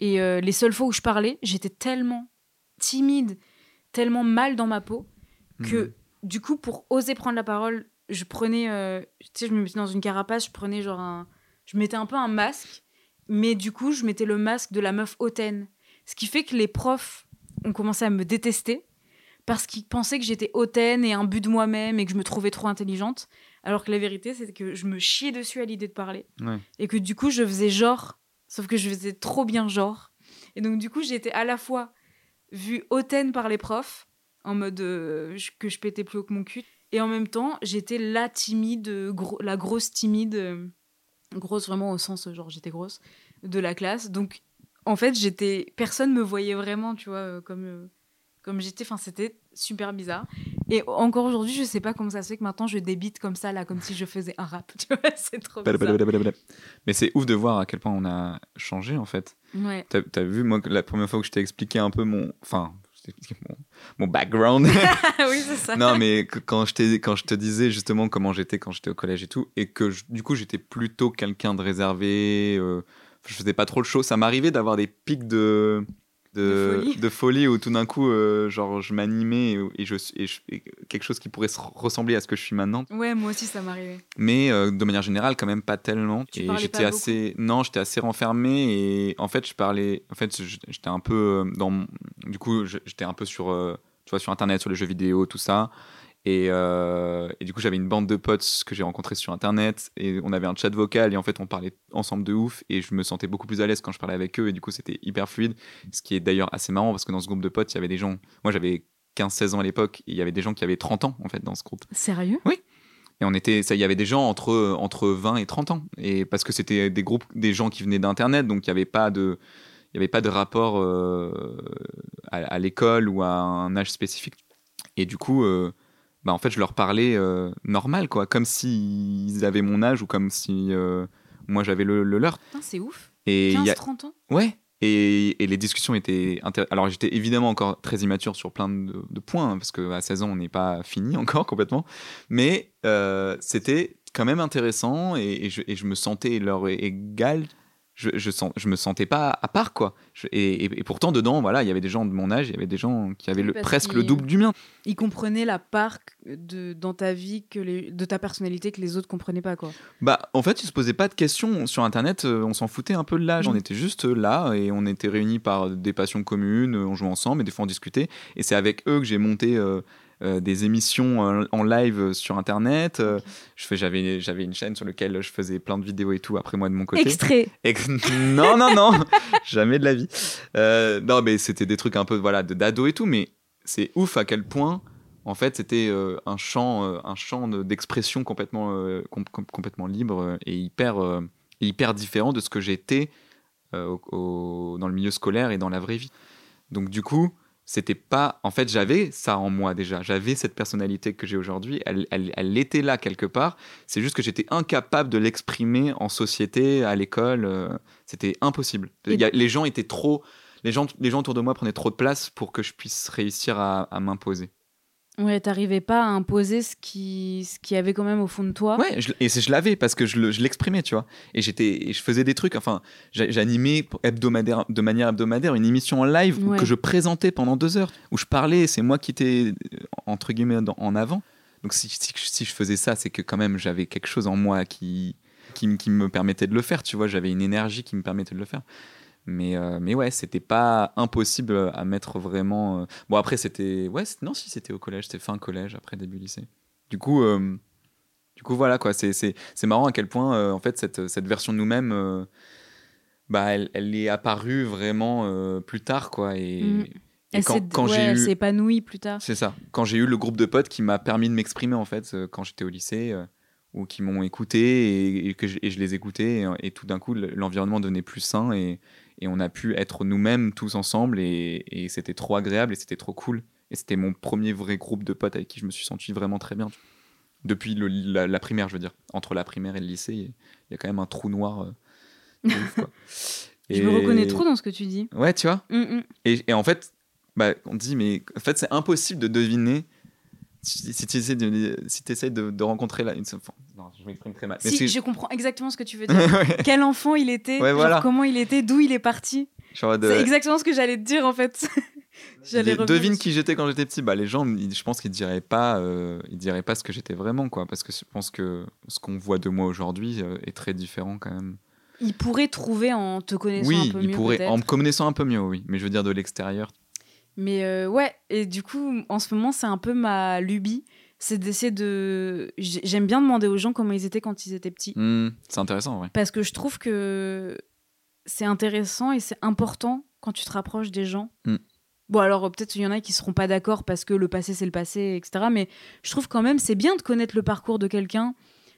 S2: Et euh, les seules fois où je parlais, j'étais tellement timide, tellement mal dans ma peau, que
S1: Mhm.
S2: du coup, pour oser prendre la parole, je prenais, euh, tu sais, je me mettais dans une carapace, je prenais genre un, je mettais un peu un masque, mais du coup, je mettais le masque de la meuf hautaine. Ce qui fait que les profs ont commencé à me détester parce qu'ils pensaient que j'étais hautaine et un but de moi-même et que je me trouvais trop intelligente. Alors que la vérité, c'est que je me chiais dessus à l'idée de parler
S1: Ouais.
S2: et que du coup, je faisais genre, sauf que je faisais trop bien genre. Et donc, du coup, j'étais à la fois vue hautaine par les profs, en mode euh, que je pétais plus haut que mon cul, et en même temps, j'étais la timide, la grosse timide, euh, grosse vraiment au sens, genre j'étais grosse, de la classe. Donc, en fait, j'étais, personne me voyait vraiment, tu vois, euh, comme, comme j'étais. Enfin, c'était super bizarre. Et encore aujourd'hui, je sais pas comment ça se fait que maintenant je débite comme ça, là, comme si je faisais un rap, <laughs> tu vois, c'est trop bizarre.
S1: Mais c'est ouf de voir à quel point on a changé en fait.
S2: Ouais.
S1: T'as as vu, moi, la première fois que je t'ai expliqué un peu mon. Enfin, mon, mon background. <laughs>
S2: oui, <laughs> c'est ça.
S1: non, mais quand je, t'ai- quand je te disais justement comment j'étais quand j'étais au collège et tout, et que je- du coup j'étais plutôt quelqu'un de réservé, euh, je faisais pas trop le show, ça m'arrivait d'avoir des pics de.
S2: De folie.
S1: de folie où tout d'un coup, euh, genre, je m'animais et, et je, et je- et quelque chose qui pourrait se ressembler à ce que je suis maintenant.
S2: Ouais, moi aussi, ça m'arrivait.
S1: Mais euh, de manière générale, quand même pas tellement.
S2: Tu
S1: et j'étais assez, non, j'étais assez renfermé et en fait, je parlais, en fait, j'étais un peu euh, dans, du coup, j'étais un peu sur, tu vois, sur internet, sur les jeux vidéo, tout ça. Et, euh, et du coup, j'avais une bande de potes que j'ai rencontrés sur internet et on avait un chat vocal et en fait, on parlait ensemble de ouf et je me sentais beaucoup plus à l'aise quand je parlais avec eux et du coup, c'était hyper fluide. Ce qui est d'ailleurs assez marrant parce que dans ce groupe de potes, il y avait des gens, moi j'avais 15-16 ans à l'époque et il y avait des gens qui avaient 30 ans en fait dans ce groupe.
S2: Sérieux?
S1: Et on était, ça, il y avait des gens entre, entre 20 et 30 ans. Et parce que c'était des groupes, des gens qui venaient d'Internet, donc il n'y avait pas de, il y avait pas de rapport euh, à, à l'école ou à un âge spécifique. Et du coup, euh, bah, en fait, je leur parlais euh, normal, quoi, comme s'ils avaient mon âge ou comme si euh, moi j'avais le, le leur.
S2: Putain, c'est ouf.
S1: Et y a-
S2: 15-30 ans
S1: Ouais. Et, et les discussions étaient intéressantes. Alors j'étais évidemment encore très immature sur plein de, de points, hein, parce qu'à 16 ans, on n'est pas fini <laughs> encore complètement. Mais euh, c'était quand même intéressant et, et je, et je me sentais leur égal. Je, je, sens, je me sentais pas à part, quoi. Je- et, et- pourtant, dedans, voilà, il y avait des gens de mon âge, il y avait des gens qui avaient
S2: Oui,
S1: le,
S2: parce
S1: presque le double du mien.
S2: Ils comprenaient la part de, dans ta vie, que les, de ta personnalité que les autres comprenaient pas, quoi.
S1: Bah, en fait, ils se posaient pas de questions sur Internet. euh, on s'en foutait un peu de l'âge.
S2: Mm.
S1: On était juste euh, là et on était réunis par des passions communes. On jouait ensemble et des fois on discutait. Et c'est avec eux que j'ai monté euh, euh, des émissions euh, en live sur Internet. Euh, je fais, j'avais, j'avais une chaîne sur laquelle je faisais plein de vidéos et tout. Après moi de mon côté.
S2: Extrait
S1: Ex- non, non, non, <laughs> jamais de la vie. Euh, non, mais c'était des trucs un peu voilà de d'ado et tout, mais c'est ouf à quel point, en fait, c'était euh, un champ, euh, un champ de- d'expression complètement, euh, com- com- complètement libre euh, et hyper, euh, hyper différent de ce que j'étais euh, dans le milieu scolaire et dans la vraie vie. Donc du coup, c'était pas, en fait, j'avais ça en moi déjà, j'avais cette personnalité que j'ai aujourd'hui, elle, elle, elle était là quelque part. C'est juste que j'étais incapable de l'exprimer en société, à l'école. euh, c'était impossible.
S2: Et-
S1: Il y a- les gens étaient trop. Les gens, les gens autour de moi prenaient trop de place pour que je puisse réussir à, à m'imposer.
S2: Ouais, t'arrivais pas à imposer ce qui, ce qui avait quand même au fond de toi.
S1: Ouais, je- et je l'avais parce que je le- je l'exprimais, tu vois. Et j'étais, je faisais des trucs. Enfin, j'a- j'animais hebdomadaire, de manière hebdomadaire une émission en live
S2: Ouais.
S1: que je présentais pendant deux heures, où je parlais. C'est moi qui étais euh, entre guillemets dans- en avant. Donc si, si, si je faisais ça, c'est que quand même j'avais quelque chose en moi qui, qui, qui me permettait de le faire. Tu vois, j'avais une énergie qui me permettait de le faire. Mais, euh, mais ouais, c'était pas impossible à mettre vraiment. euh, Bon, après, c'était. Ouais, non, si, c'était au collège, c'était fin collège, après début lycée. Du coup, euh, du coup voilà, quoi. C'est, marrant à quel point, euh, en fait, cette, cette version de nous-mêmes, bah, elle, elle est apparue vraiment plus tard, quoi. Et, et
S2: Elle
S1: quand, quand
S2: ouais,
S1: j'ai eu.
S2: épanouie plus tard.
S1: C'est ça. Quand j'ai eu le groupe de potes qui m'a permis de m'exprimer, en fait, quand j'étais au lycée, euh, ou qui m'ont écouté et, et que je, et je les écoutais, et, et tout d'un coup, le- l'environnement devenait plus sain et, et on a pu être nous-mêmes tous ensemble, et, et c'était trop agréable et c'était trop cool. Et c'était mon premier vrai groupe de potes avec qui je me suis senti vraiment très bien. Depuis le- la, la primaire, je veux dire. Entre la primaire et le lycée, il y a quand même un trou noir. euh, de ouf, quoi. <laughs>
S2: Je me reconnais trop dans ce que tu dis.
S1: Ouais, tu vois.
S2: Mm, mm.
S1: Et, et en fait, bah, on dit, mais en fait, c'est impossible de deviner si, si tu essaies de, si essaies de, de rencontrer la. Une, enfin, non, je m'exprime très mal. Mais
S2: Si, je comprends exactement ce que tu veux <laughs> dire.
S1: Ouais,
S2: Quel enfant il était,
S1: Ouais,
S2: genre
S1: voilà.
S2: comment il était, d'où il est parti.
S1: de-
S2: C'est exactement ce que j'allais te dire en fait. <laughs> J'allais
S1: devine qui j'étais quand j'étais petit. Bah, les gens, ils- je pense qu'ils diraient pas, euh, ils diraient pas ce que j'étais vraiment, quoi. Parce que je pense que ce qu'on voit de moi aujourd'hui euh, est très différent quand même.
S2: Il pourrait trouver en te connaissant
S1: oui,
S2: un peu mieux
S1: pourrait,
S2: peut-être.
S1: en me connaissant un peu mieux, oui. Mais je veux dire de l'extérieur.
S2: Mais euh, ouais, et du coup, en ce moment, c'est un peu ma lubie. C'est d'essayer de. j'ai- J'aime bien demander aux gens comment ils étaient quand ils étaient petits.
S1: Hmm, c'est intéressant, ouais.
S2: Parce que je trouve que c'est intéressant et c'est important quand tu te rapproches des gens.
S1: Mm.
S2: Bon, alors peut-être il y en a qui seront pas d'accord parce que le passé c'est le passé, etc. Mais je trouve quand même c'est bien de connaître le parcours de quelqu'un.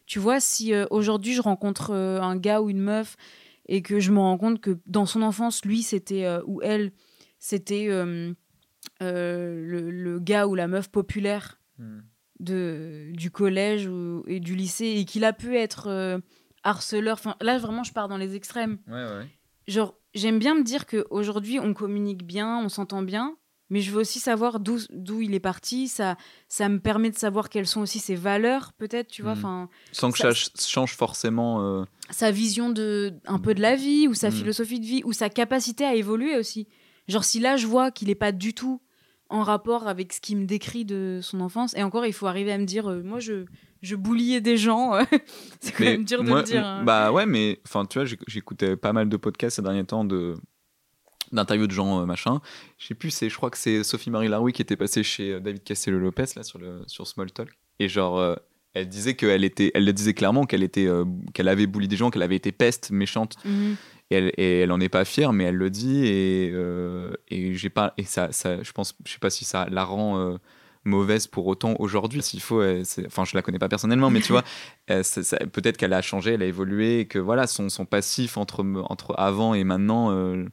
S2: Tu vois, si euh, aujourd'hui je rencontre euh, un gars ou une meuf et que je me rends compte que dans son enfance, lui c'était euh, ou elle, c'était le, le gars ou la meuf populaire de, du collège ou- et du lycée et qu'il a pu être euh, harceleur. Enfin, là, vraiment, je pars dans les extrêmes.
S1: Ouais, ouais.
S2: Genre, j'aime bien me dire qu'aujourd'hui, on communique bien, on s'entend bien, mais je veux aussi savoir d'où il est parti. Ça, ça me permet de savoir quelles sont aussi ses valeurs, peut-être, tu vois.
S1: Mhm.
S2: Enfin,
S1: Sans que
S2: Ça-
S1: ça ch- change forcément. euh,
S2: sa vision de un peu de la vie ou sa
S1: Mm.
S2: philosophie de vie ou sa capacité à évoluer aussi. Genre si là je vois qu'il est pas du tout en rapport avec ce qu'il me décrit de son enfance et encore il faut arriver à me dire euh, moi je je bouliais des gens <laughs> c'est quand
S1: Mais
S2: même dur de
S1: moi,
S2: le dire. hein.
S1: Bah ouais, mais enfin, tu vois, j'éc- j'écoutais pas mal de podcasts ces derniers temps de d'interviews de gens euh, machin. Je sais plus, c'est, je crois que c'est Sophie Marie Laroui qui était passée chez euh, David Castello Lopez là sur le sur Small Talk et genre euh, elle disait qu'elle était, elle le disait clairement qu'elle était, euh, qu'elle avait bouli des gens, qu'elle avait été peste, méchante
S2: Mhm.
S1: Et elle, et elle en est pas fière, mais elle le dit et euh, et j'ai pas et ça, ça, je pense, je sais pas si ça la rend euh, mauvaise pour autant aujourd'hui. S'il faut, c'est- enfin, je la connais pas personnellement, mais tu vois, <laughs> peut-être qu'elle a changé, elle a évolué, et que voilà, son, son passif entre entre avant et maintenant. euh,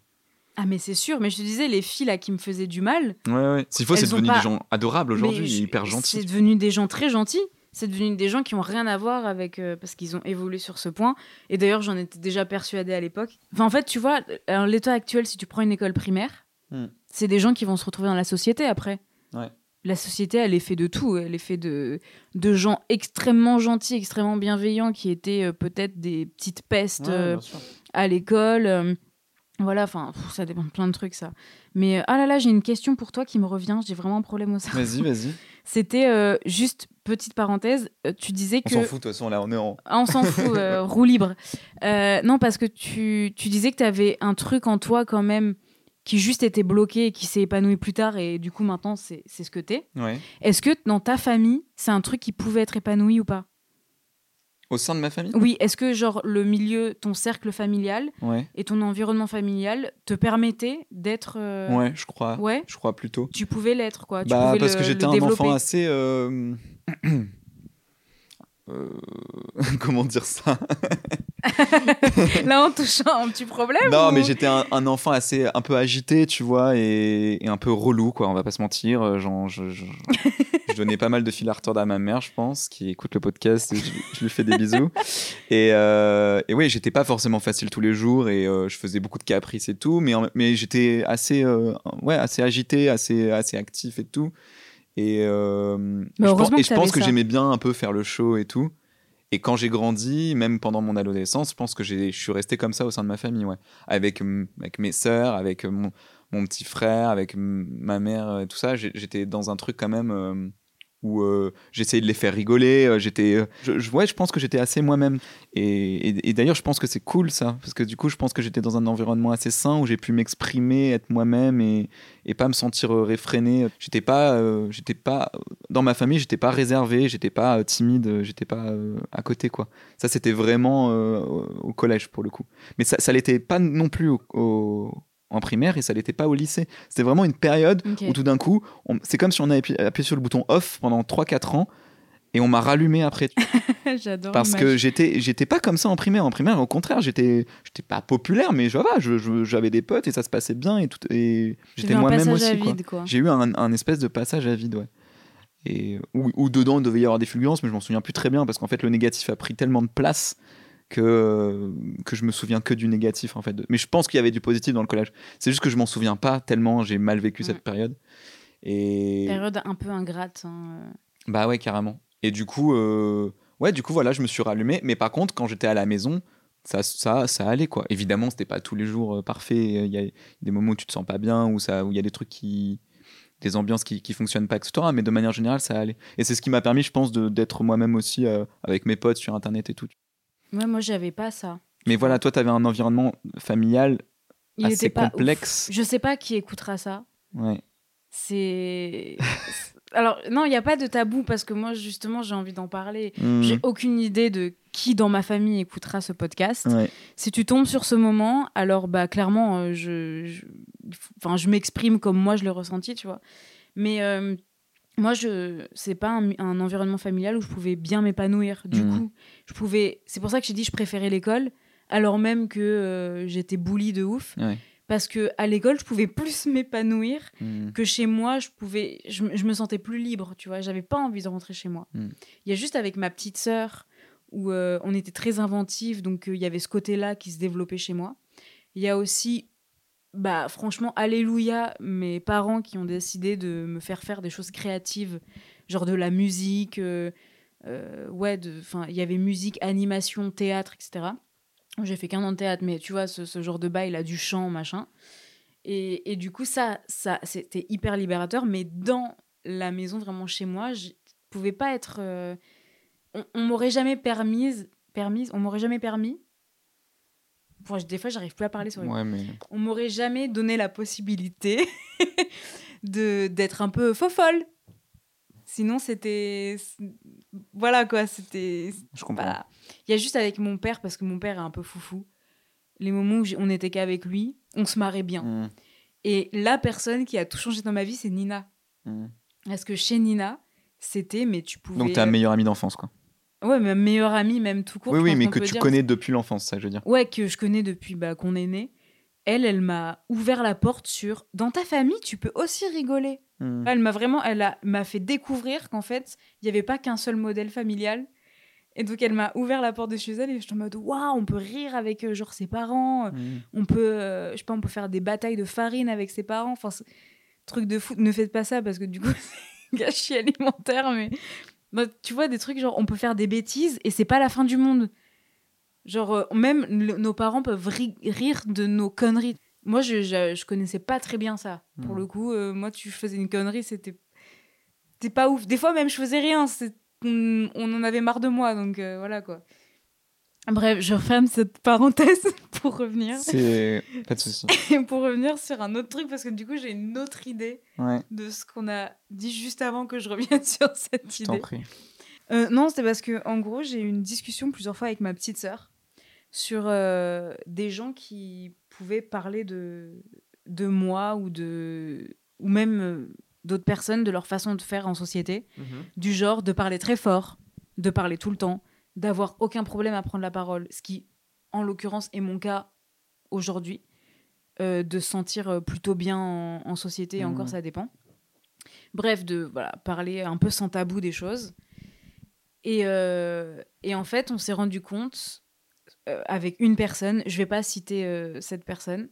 S2: Ah mais c'est sûr mais je te disais les filles là qui me faisaient du mal
S1: Ouais, ouais. S'il faut, c'est devenu
S2: pas-
S1: des gens adorables aujourd'hui, hyper
S2: c'est
S1: gentils.
S2: devenu des gens très gentils c'est devenu des gens qui ont rien à voir avec euh, parce qu'ils ont évolué sur ce point. Et d'ailleurs j'en étais déjà persuadée à l'époque. Enfin en fait tu vois l'état actuel si tu prends une école primaire
S1: Hmm.
S2: c'est des gens qui vont se retrouver dans la société après.
S1: Ouais.
S2: la société elle est faite de tout. Elle est faite de de gens extrêmement gentils extrêmement bienveillants qui étaient euh, peut-être des petites pestes euh, à l'école voilà enfin ça dépend de plein de trucs ça. Mais ah là là j'ai une question pour toi qui me revient. J'ai vraiment un problème au cerveau
S1: Vas-y, vas-y. <laughs>
S2: c'était euh, juste petite parenthèse. euh, tu disais
S1: On
S2: que
S1: s'en fout, de toute façon, là, on est en.
S2: Ah, on s'en fout, euh, <laughs> roue libre. Euh, non, parce que tu, tu disais que tu avais un truc en toi quand même qui juste était bloqué et qui s'est épanoui plus tard et du coup maintenant c'est c'est ce que t'es.
S1: Ouais.
S2: Est-ce que dans ta famille c'est un truc qui pouvait être épanoui ou pas?
S1: Au sein de ma famille?
S2: Oui. Est-ce que genre le milieu, ton cercle familial
S1: Ouais.
S2: et ton environnement familial te permettaient d'être euh,
S1: Ouais, je crois.
S2: ouais
S1: Je crois plutôt.
S2: tu pouvais l'être quoi. Tu
S1: Bah, parce
S2: le-
S1: que j'étais un
S2: développer.
S1: enfant assez. Euh, <laughs> Comment dire ça <laughs>
S2: Là on touche à un petit problème.
S1: Non,
S2: ou-
S1: mais j'étais un, un enfant assez un peu agité, tu vois, et, et un peu relou, quoi. On va pas se mentir. Euh, genre, je, je- je donnais pas mal de fil à retordre à ma mère, je pense, qui écoute le podcast. Et je, je lui fais des bisous. Et, euh, et oui, j'étais pas forcément facile tous les jours, et euh, je faisais beaucoup de caprices et tout, mais en- mais j'étais assez ouais assez agité, assez assez actif et tout. Et, euh, je, pense, et je pense que j'aimais bien un peu faire le show et tout. Et quand j'ai grandi, même pendant mon adolescence, je pense que j'ai- je suis resté comme ça au sein de ma famille, ouais. Avec, avec mes sœurs, avec mon, mon petit frère, avec ma mère, et tout ça. J'étais dans un truc quand même euh, où euh, j'essayais de les faire rigoler. euh, j'étais, euh, je, ouais, je pense que j'étais assez moi-même. Et, et- d'ailleurs, je pense que c'est cool ça, parce que du coup, je pense que j'étais dans un environnement assez sain où j'ai pu m'exprimer, être moi-même et, et pas me sentir réfréné. J'étais pas, j'étais pas dans ma famille, j'étais pas réservé, j'étais pas timide, j'étais pas à côté quoi. Ça, c'était vraiment au collège pour le coup. Mais ça, ça l'était pas non plus au- en primaire et ça l'était pas au lycée. C'était vraiment une période où tout d'un coup, c'est comme si on avait appuyé, sur le bouton off pendant 3-4 ans et on m'a rallumé après. <laughs>
S2: J'adore.
S1: Parce que j'étais j'étais pas comme ça en primaire. En primaire, au contraire, j'étais j'étais pas populaire, mais je, voilà, j'avais des potes et ça se passait bien et, tout, et j'étais moi-même aussi. quoi. J'ai eu un, un espèce de passage à vide, ouais. Et où, où dedans il devait y avoir des fulgurances, mais je m'en souviens plus très bien parce qu'en fait le négatif a pris tellement de place que que je me souviens que du négatif en fait. Mais je pense qu'il y avait du positif dans le collège. C'est juste que je m'en souviens pas tellement j'ai mal vécu cette période. Et
S2: Période un peu ingrate. hein, euh.
S1: bah ouais, carrément. Et du coup, euh, ouais, du coup, voilà, je me suis rallumé. Mais par contre, quand j'étais à la maison, ça, ça, ça allait, quoi. Évidemment, c'était pas tous les jours euh, parfait. Il y a des moments où tu te sens pas bien, où ça, où il y a des trucs qui, des ambiances qui, qui fonctionnent pas, etc. Mais de manière générale, ça allait. Et c'est ce qui m'a permis, je pense, d'être moi-même aussi euh, avec mes potes sur Internet et tout.
S2: Ouais, moi, j'avais pas ça.
S1: Mais voilà, toi, t'avais un environnement familial
S2: Il
S1: assez
S2: pas ouf.
S1: complexe.
S2: Je sais pas qui écoutera ça.
S1: Ouais.
S2: C'est. <laughs> Alors, non, il n'y a pas de tabou parce que moi, justement, j'ai envie d'en parler.
S1: Hmm.
S2: J'ai aucune idée de qui dans ma famille écoutera ce podcast.
S1: Ouais.
S2: Si tu tombes sur ce moment, alors bah clairement, euh, je, je, enfin, je m'exprime comme moi je l'ai ressenti, tu vois. Mais euh, moi, je, c'est pas un, un environnement familial où je pouvais bien m'épanouir. Du
S1: Mhm.
S2: coup, je pouvais. C'est pour ça que j'ai dit je préférais l'école, alors même que euh, j'étais bully de ouf.
S1: Ouais.
S2: Parce que à l'école, je pouvais plus <laughs> m'épanouir
S1: Hmm.
S2: que chez moi, je pouvais, je, me- je me sentais plus libre, tu vois. J'avais pas envie de rentrer chez moi.
S1: Mm.
S2: Il y a juste avec ma petite sœur où euh, on était très inventifs, donc euh, il y avait ce côté-là qui se développait chez moi. Il y a aussi, bah franchement, alléluia, mes parents qui ont décidé de me faire faire des choses créatives, genre de la musique, euh, ouais, de- enfin, il y avait musique, animation, théâtre, etc. J'ai fait qu'un an de théâtre, mais tu vois, ce, ce genre de bail là, du chant, machin. Et, et du coup, ça, ça c'était hyper libérateur, mais dans la maison, vraiment chez moi, je pouvais pas être. euh, on on m'aurait jamais permise, permise, on m'aurait jamais permis. Bon, des fois, j'arrive plus à parler sur les
S1: Ouais, mais.
S2: on m'aurait jamais donné la possibilité <laughs> de d'être un peu faux folle. Sinon, c'était. Voilà quoi, c'était.
S1: Je comprends.
S2: Voilà. Il y a juste avec mon père, parce que mon père est un peu foufou, les moments où on était qu'avec lui, on se marrait bien.
S1: Hmm.
S2: Et la personne qui a tout changé dans ma vie, c'est Nina.
S1: Hmm.
S2: Parce que chez Nina, c'était, mais tu pouvais.
S1: Donc, t'es un meilleur ami d'enfance, quoi.
S2: Ouais, ma meilleure amie, même tout court.
S1: oui, oui, mais que tu
S2: dire.
S1: connais depuis l'enfance, ça, je veux dire.
S2: Ouais, que je connais depuis bah, qu'on est né. Elle, elle m'a ouvert la porte sur dans ta famille, tu peux aussi rigoler.
S1: Hmm.
S2: Elle m'a vraiment, elle m'a fait découvrir qu'en fait, il n'y avait pas qu'un seul modèle familial. Et donc, elle m'a ouvert la porte de chez elle et j'étais en mode waouh, on peut rire avec euh, genre ses parents,
S1: Hmm.
S2: on peut, euh, je sais pas, on peut faire des batailles de farine avec ses parents. Enfin, truc de fou. Ne faites pas ça parce que du coup, <laughs> c'est un gâchis alimentaire. Mais Bah, tu vois, des trucs genre on peut faire des bêtises et c'est pas la fin du monde. Genre, euh, même nos parents peuvent ri- rire de nos conneries. Moi, je, je, je connaissais pas très bien ça. Pour
S1: Mhm.
S2: le coup, euh, moi, tu faisais une connerie, c'était. C'était pas ouf. Des fois, même, je faisais rien. On, on en avait marre de moi, donc euh, voilà quoi. Bref, je referme cette parenthèse <laughs> pour revenir.
S1: C'est. Pas de soucis. <laughs>
S2: pour revenir sur un autre truc, parce que du coup, j'ai une autre idée
S1: Ouais,
S2: de ce qu'on a dit juste avant que je revienne <laughs> sur cette
S1: je t'en
S2: idée.
S1: prie.
S2: Euh, non, c'était parce que, en gros, j'ai eu une discussion plusieurs fois avec ma petite sœur sur euh, des gens qui pouvaient parler de, de moi ou, de, ou même euh, d'autres personnes, de leur façon de faire en société, du genre de parler très fort, de parler tout le temps, d'avoir aucun problème à prendre la parole, ce qui, en l'occurrence, est mon cas aujourd'hui, euh, de se sentir euh, plutôt bien en, en société, et
S1: Mhm.
S2: encore ça dépend. Bref, de voilà, parler un peu sans tabou des choses. Et, euh, et en fait, on s'est rendu compte euh, avec une personne, je vais pas citer euh, cette personne,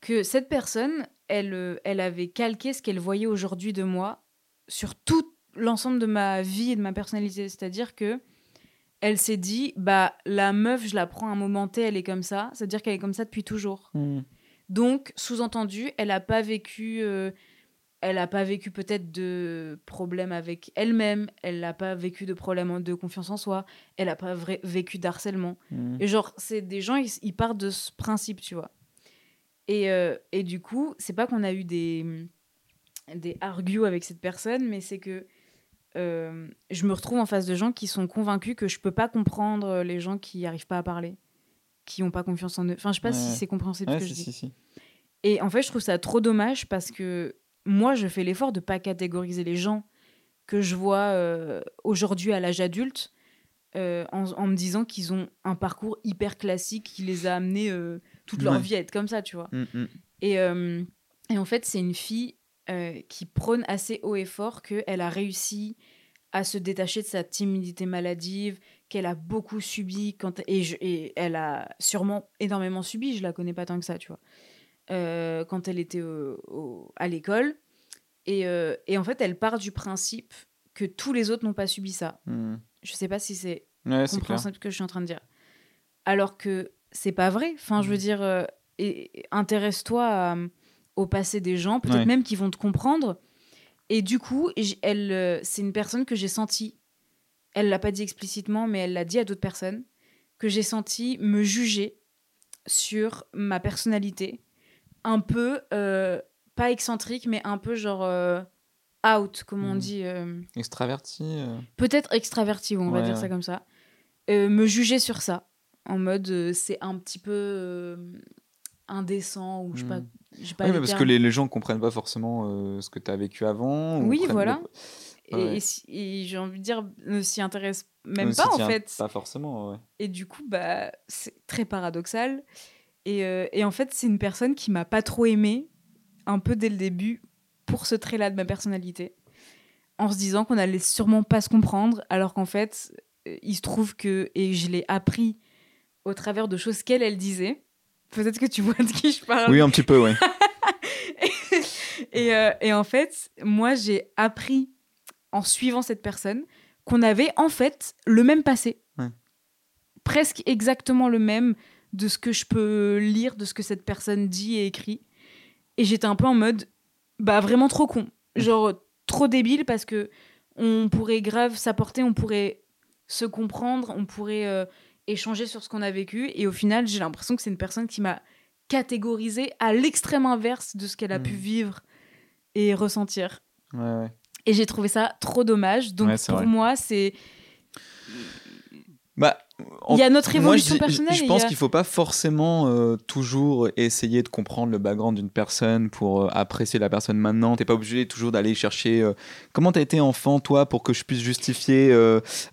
S2: que cette personne, elle, euh, elle avait calqué ce qu'elle voyait aujourd'hui de moi sur tout l'ensemble de ma vie et de ma personnalité. C'est-à-dire que elle s'est dit, bah la meuf, je la prends à un moment T, elle est comme ça. C'est-à-dire qu'elle est comme ça depuis toujours.
S1: Hmm.
S2: Donc, sous-entendu, elle n'a pas vécu elle n'a pas vécu peut-être de problème avec elle-même, elle n'a pas vécu de problème de confiance en soi, elle n'a pas vécu d'harcèlement.
S1: Mhm.
S2: Et genre, c'est des gens, ils, ils partent de ce principe, tu vois. Et, euh, et du coup, c'est pas qu'on a eu des, des argues avec cette personne, mais c'est que euh, je me retrouve en face de gens qui sont convaincus que je peux pas comprendre les gens qui n'arrivent pas à parler, qui n'ont pas confiance en eux. Enfin, je sais pas si c'est compréhensible
S1: Ouais,
S2: ce que
S1: si,
S2: je dis.
S1: si, si.
S2: Et en fait, je trouve ça trop dommage parce que moi, je fais l'effort de pas catégoriser les gens que je vois euh, aujourd'hui à l'âge adulte euh, en, en me disant qu'ils ont un parcours hyper classique qui les a amenés euh, toute leur
S1: Ouais.
S2: vie à être comme ça, tu vois.
S1: Mm, mm.
S2: Et, et en fait, c'est une fille qui prône assez haut et fort qu'elle a réussi à se détacher de sa timidité maladive, qu'elle a beaucoup subi, quand, et, je- et elle a sûrement énormément subi, je la connais pas tant que ça, tu vois, euh, quand elle était au- au- à l'école. Et, euh, et en fait, elle part du principe que tous les autres n'ont pas subi ça.
S1: Mm.
S2: Je sais pas si c'est
S1: Ouais,
S2: compréhensible ce que je suis en train de dire. Alors que c'est pas vrai. Enfin, je veux
S1: Mhm.
S2: dire, euh, et- et intéresse-toi au passé des gens, peut-être
S1: Ouais.
S2: même qu'ils vont te comprendre. Et du coup, elle, c'est une personne que j'ai sentie. Elle l'a pas dit explicitement, mais elle l'a dit à d'autres personnes que j'ai senti me juger sur ma personnalité, un peu euh, pas excentrique, mais un peu genre euh, out, comme on
S1: Mhm.
S2: dit. euh,
S1: Extraverti.
S2: peut-être extraverti, on va dire ça comme ça, me juger sur ça, en mode c'est un petit peu indécent ou je sais pas, j'ai pas
S1: Oui, mais parce que les, les gens comprennent pas forcément ce que tu as vécu avant. ou
S2: Oui, voilà.
S1: le-
S2: Et,
S1: ouais.
S2: et si- et j'ai envie de dire ne s'y intéresse même
S1: Même
S2: pas
S1: si
S2: en fait.
S1: Pas forcément, ouais.
S2: Et du coup, bah c'est très paradoxal. Et, euh, et en fait, c'est une personne qui m'a pas trop aimée, un peu dès le début, pour ce trait-là de ma personnalité, en se disant qu'on allait sûrement pas se comprendre, alors qu'en fait, euh, il se trouve que, et je l'ai appris au travers de choses qu'elle, elle disait. Peut-être que tu <laughs> vois de qui je parle.
S1: Oui, un petit peu, ouais. <laughs>
S2: et, euh, et en fait, moi, j'ai appris en suivant cette personne qu'on avait en fait le même passé.
S1: Ouais.
S2: Presque exactement le même de ce que je peux lire, de ce que cette personne dit et écrit. Et j'étais un peu en mode, bah vraiment trop con. Genre trop débile parce que on pourrait grave s'apporter, on pourrait se comprendre, on pourrait euh, échanger sur ce qu'on a vécu. Et au final, j'ai l'impression que c'est une personne qui m'a catégorisé à l'extrême inverse de ce qu'elle a pu vivre et ressentir.
S1: ouais, ouais.
S2: Et j'ai trouvé ça trop dommage. Donc
S1: Ouais,
S2: pour
S1: vrai.
S2: moi, c'est
S1: Bah, en-
S2: il y a notre évolution personnelle.
S1: Je pense
S2: a-
S1: qu'il faut pas forcément euh, toujours essayer de comprendre le background d'une personne pour euh, apprécier la personne maintenant. T'es pas obligé toujours d'aller chercher euh, comment t'as été enfant toi pour que je puisse justifier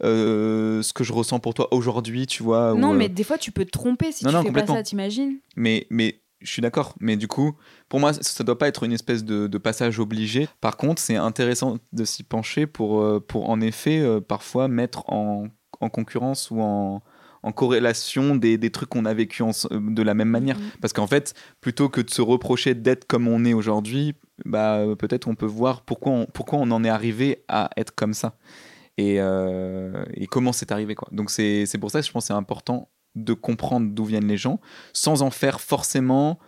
S1: ce que je ressens pour toi aujourd'hui, tu vois.
S2: Non, mais des fois, tu peux te tromper si
S1: Non,
S2: tu
S1: non,
S2: fais pas ça, t'imagines?
S1: Mais, mais je suis d'accord. Mais du coup, pour moi, ça, ça doit pas être une espèce de, de passage obligé. Par contre, c'est intéressant de s'y pencher pour, pour en effet euh, parfois mettre en, en concurrence ou en, en corrélation des, des trucs qu'on a vécu de la même manière.
S2: Mhm.
S1: Parce qu'en fait, plutôt que de se reprocher d'être comme on est aujourd'hui, bah, peut-être on peut voir pourquoi on, pourquoi on en est arrivé à être comme ça. Et, euh, et comment c'est arrivé. Quoi. Donc c'est pour ça que je pense que c'est important de comprendre d'où viennent les gens, sans en faire forcément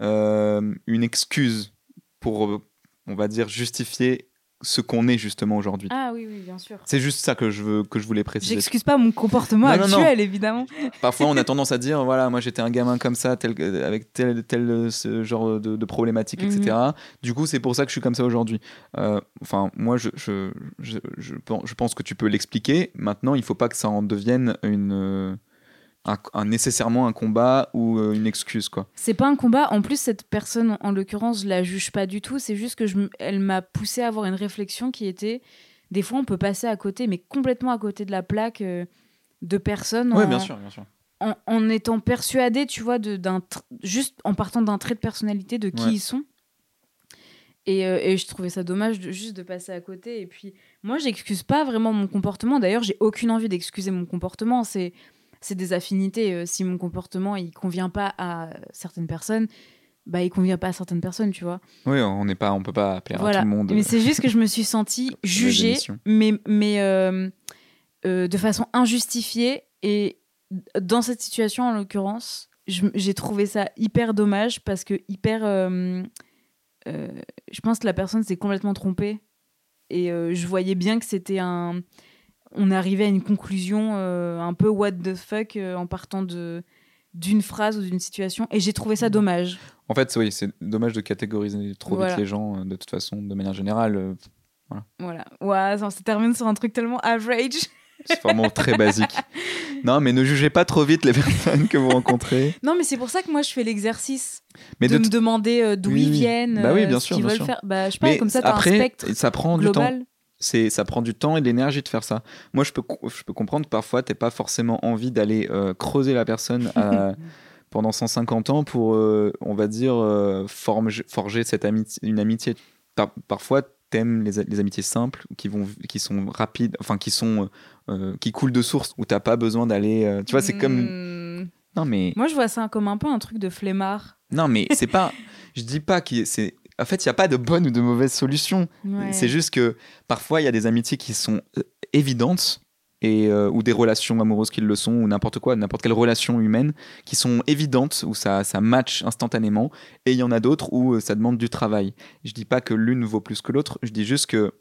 S1: euh, une excuse pour, on va dire, justifier ce qu'on est justement aujourd'hui.
S2: Ah oui, oui, bien sûr.
S1: C'est juste ça que je, veux, que je voulais préciser.
S2: J'excuse pas mon comportement
S1: Non, non, non.
S2: actuel, évidemment.
S1: Parfois, on a <laughs> tendance à dire, voilà, moi j'étais un gamin comme ça, tel, avec tel, tel euh, ce genre de, de problématiques,
S2: Mhm.
S1: etc. Du coup, c'est pour ça que je suis comme ça aujourd'hui. Euh, Enfin, moi, je, je, je, je pen- je pense que tu peux l'expliquer. Maintenant, il faut pas que ça en devienne une, euh, un, un- nécessairement un combat ou euh, une excuse, quoi.
S2: C'est pas un combat. En plus, cette personne, en l'occurrence, je la juge pas du tout. C'est juste que je, elle m'a poussé à avoir une réflexion qui était des fois, on peut passer à côté, mais complètement à côté de la plaque euh, de personnes.
S1: Oui,
S2: en-
S1: bien sûr, bien sûr.
S2: en, en étant persuadé, tu vois, de- d'un juste en partant d'un trait de personnalité de qui
S1: Ouais.
S2: ils sont. Et, euh, et je trouvais ça dommage de, juste de passer à côté. Et puis, moi, j'excuse pas vraiment mon comportement. D'ailleurs, j'ai aucune envie d'excuser mon comportement. C'est c'est des affinités. Euh, Si mon comportement il convient pas à certaines personnes, bah il convient pas à certaines personnes, tu vois.
S1: Oui, on n'est pas, on peut pas plaire à
S2: Voilà.
S1: tout le monde.
S2: Mais c'est juste que je me suis sentie <laughs> jugée, mais, mais euh, euh, de façon injustifiée. Et dans cette situation, en l'occurrence, j'ai trouvé ça hyper dommage parce que hyper euh, je pense que la personne s'est complètement trompée. Et je voyais bien que c'était un. On arrivait à une conclusion euh, un peu what the fuck euh, en partant de d'une phrase ou d'une situation. Et j'ai trouvé ça dommage.
S1: En fait, oui, c'est dommage de catégoriser trop
S2: Voilà.
S1: vite les gens, euh, de toute façon, de manière générale. euh,
S2: Voilà. Ouais, ça se termine sur un truc tellement average. <laughs>
S1: C'est vraiment très basique. Non, mais ne jugez pas trop vite les <laughs> personnes que vous rencontrez.
S2: Non, mais c'est pour ça que moi je fais l'exercice
S1: Mais
S2: de,
S1: de
S2: me demander euh, d'où
S1: Oui,
S2: ils viennent,
S1: Bah oui,
S2: euh,
S1: bien
S2: ce qu'ils veulent
S1: sûr.
S2: faire. Bah, je sais pas,
S1: mais
S2: comme ça, un
S1: après,
S2: spectre
S1: ça prend du temps. C'est, ça prend du temps et de l'énergie de faire ça. Moi, je peux, je peux comprendre que parfois, t'as pas forcément envie d'aller euh, creuser la personne à- <laughs> pendant 150 ans pour, euh, on va dire, euh, forger, forger cette amitié, une amitié. Par- parfois, t'aimes les, les amitiés simples qui vont, qui sont rapides, enfin qui sont, euh, qui coulent de source où t'as pas besoin d'aller. euh, tu vois, c'est comme.
S2: Hmm.
S1: Non mais,
S2: Moi, je vois ça comme un peu un truc de flemmard.
S1: non mais c'est pas. <laughs> Je dis pas que c'est. En fait, il y a pas de bonne ou de mauvaise solution.
S2: Ouais.
S1: C'est juste que parfois, il y a des amitiés qui sont euh, évidentes, et, euh, ou des relations amoureuses qui le sont, ou n'importe quoi, n'importe quelle relation humaine, qui sont évidentes, où ça, ça match instantanément, et il y en a d'autres où euh, ça demande du travail. Je dis pas que l'une vaut plus que l'autre, je dis juste que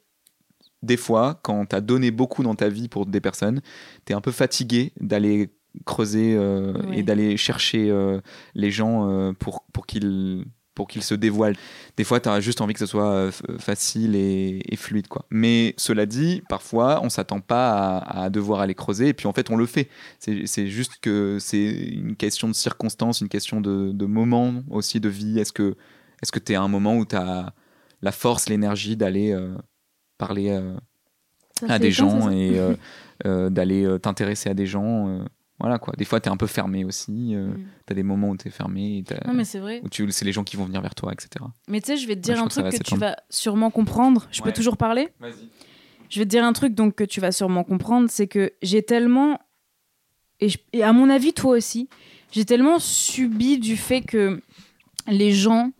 S1: des fois, quand tu as donné beaucoup dans ta vie pour des personnes, tu es un peu fatigué d'aller creuser euh,
S2: Ouais.
S1: et d'aller chercher euh, les gens pour, pour qu'ils pour qu'ils se dévoilent. Des fois, tu as juste envie que ce soit euh, facile et, et fluide. Quoi. Mais cela dit, parfois, on s'attend pas à, à devoir aller creuser, et puis en fait, on le fait. C'est juste que c'est une question de circonstances, une question de, de moment aussi de vie. Est-ce que est-ce que tu es à un moment où tu as la force, l'énergie d'aller euh, parler euh, à des gens et euh, <laughs> d'aller t'intéresser à des gens Voilà quoi. Des fois, tu es un peu fermé aussi. euh,
S2: Mm.
S1: Tu as des moments où tu es fermé.
S2: Non, mais c'est vrai.
S1: où tu, c'est les gens qui vont venir vers toi, etc.
S2: Mais tu sais, je vais te dire un
S1: que
S2: truc que, tu vas sûrement comprendre. Je
S1: Ouais.
S2: peux toujours parler?
S1: Vas-y.
S2: Je vais te dire un truc donc que tu vas sûrement comprendre, c'est que j'ai tellement et, je- et à mon avis toi aussi, j'ai tellement subi du fait que les gens,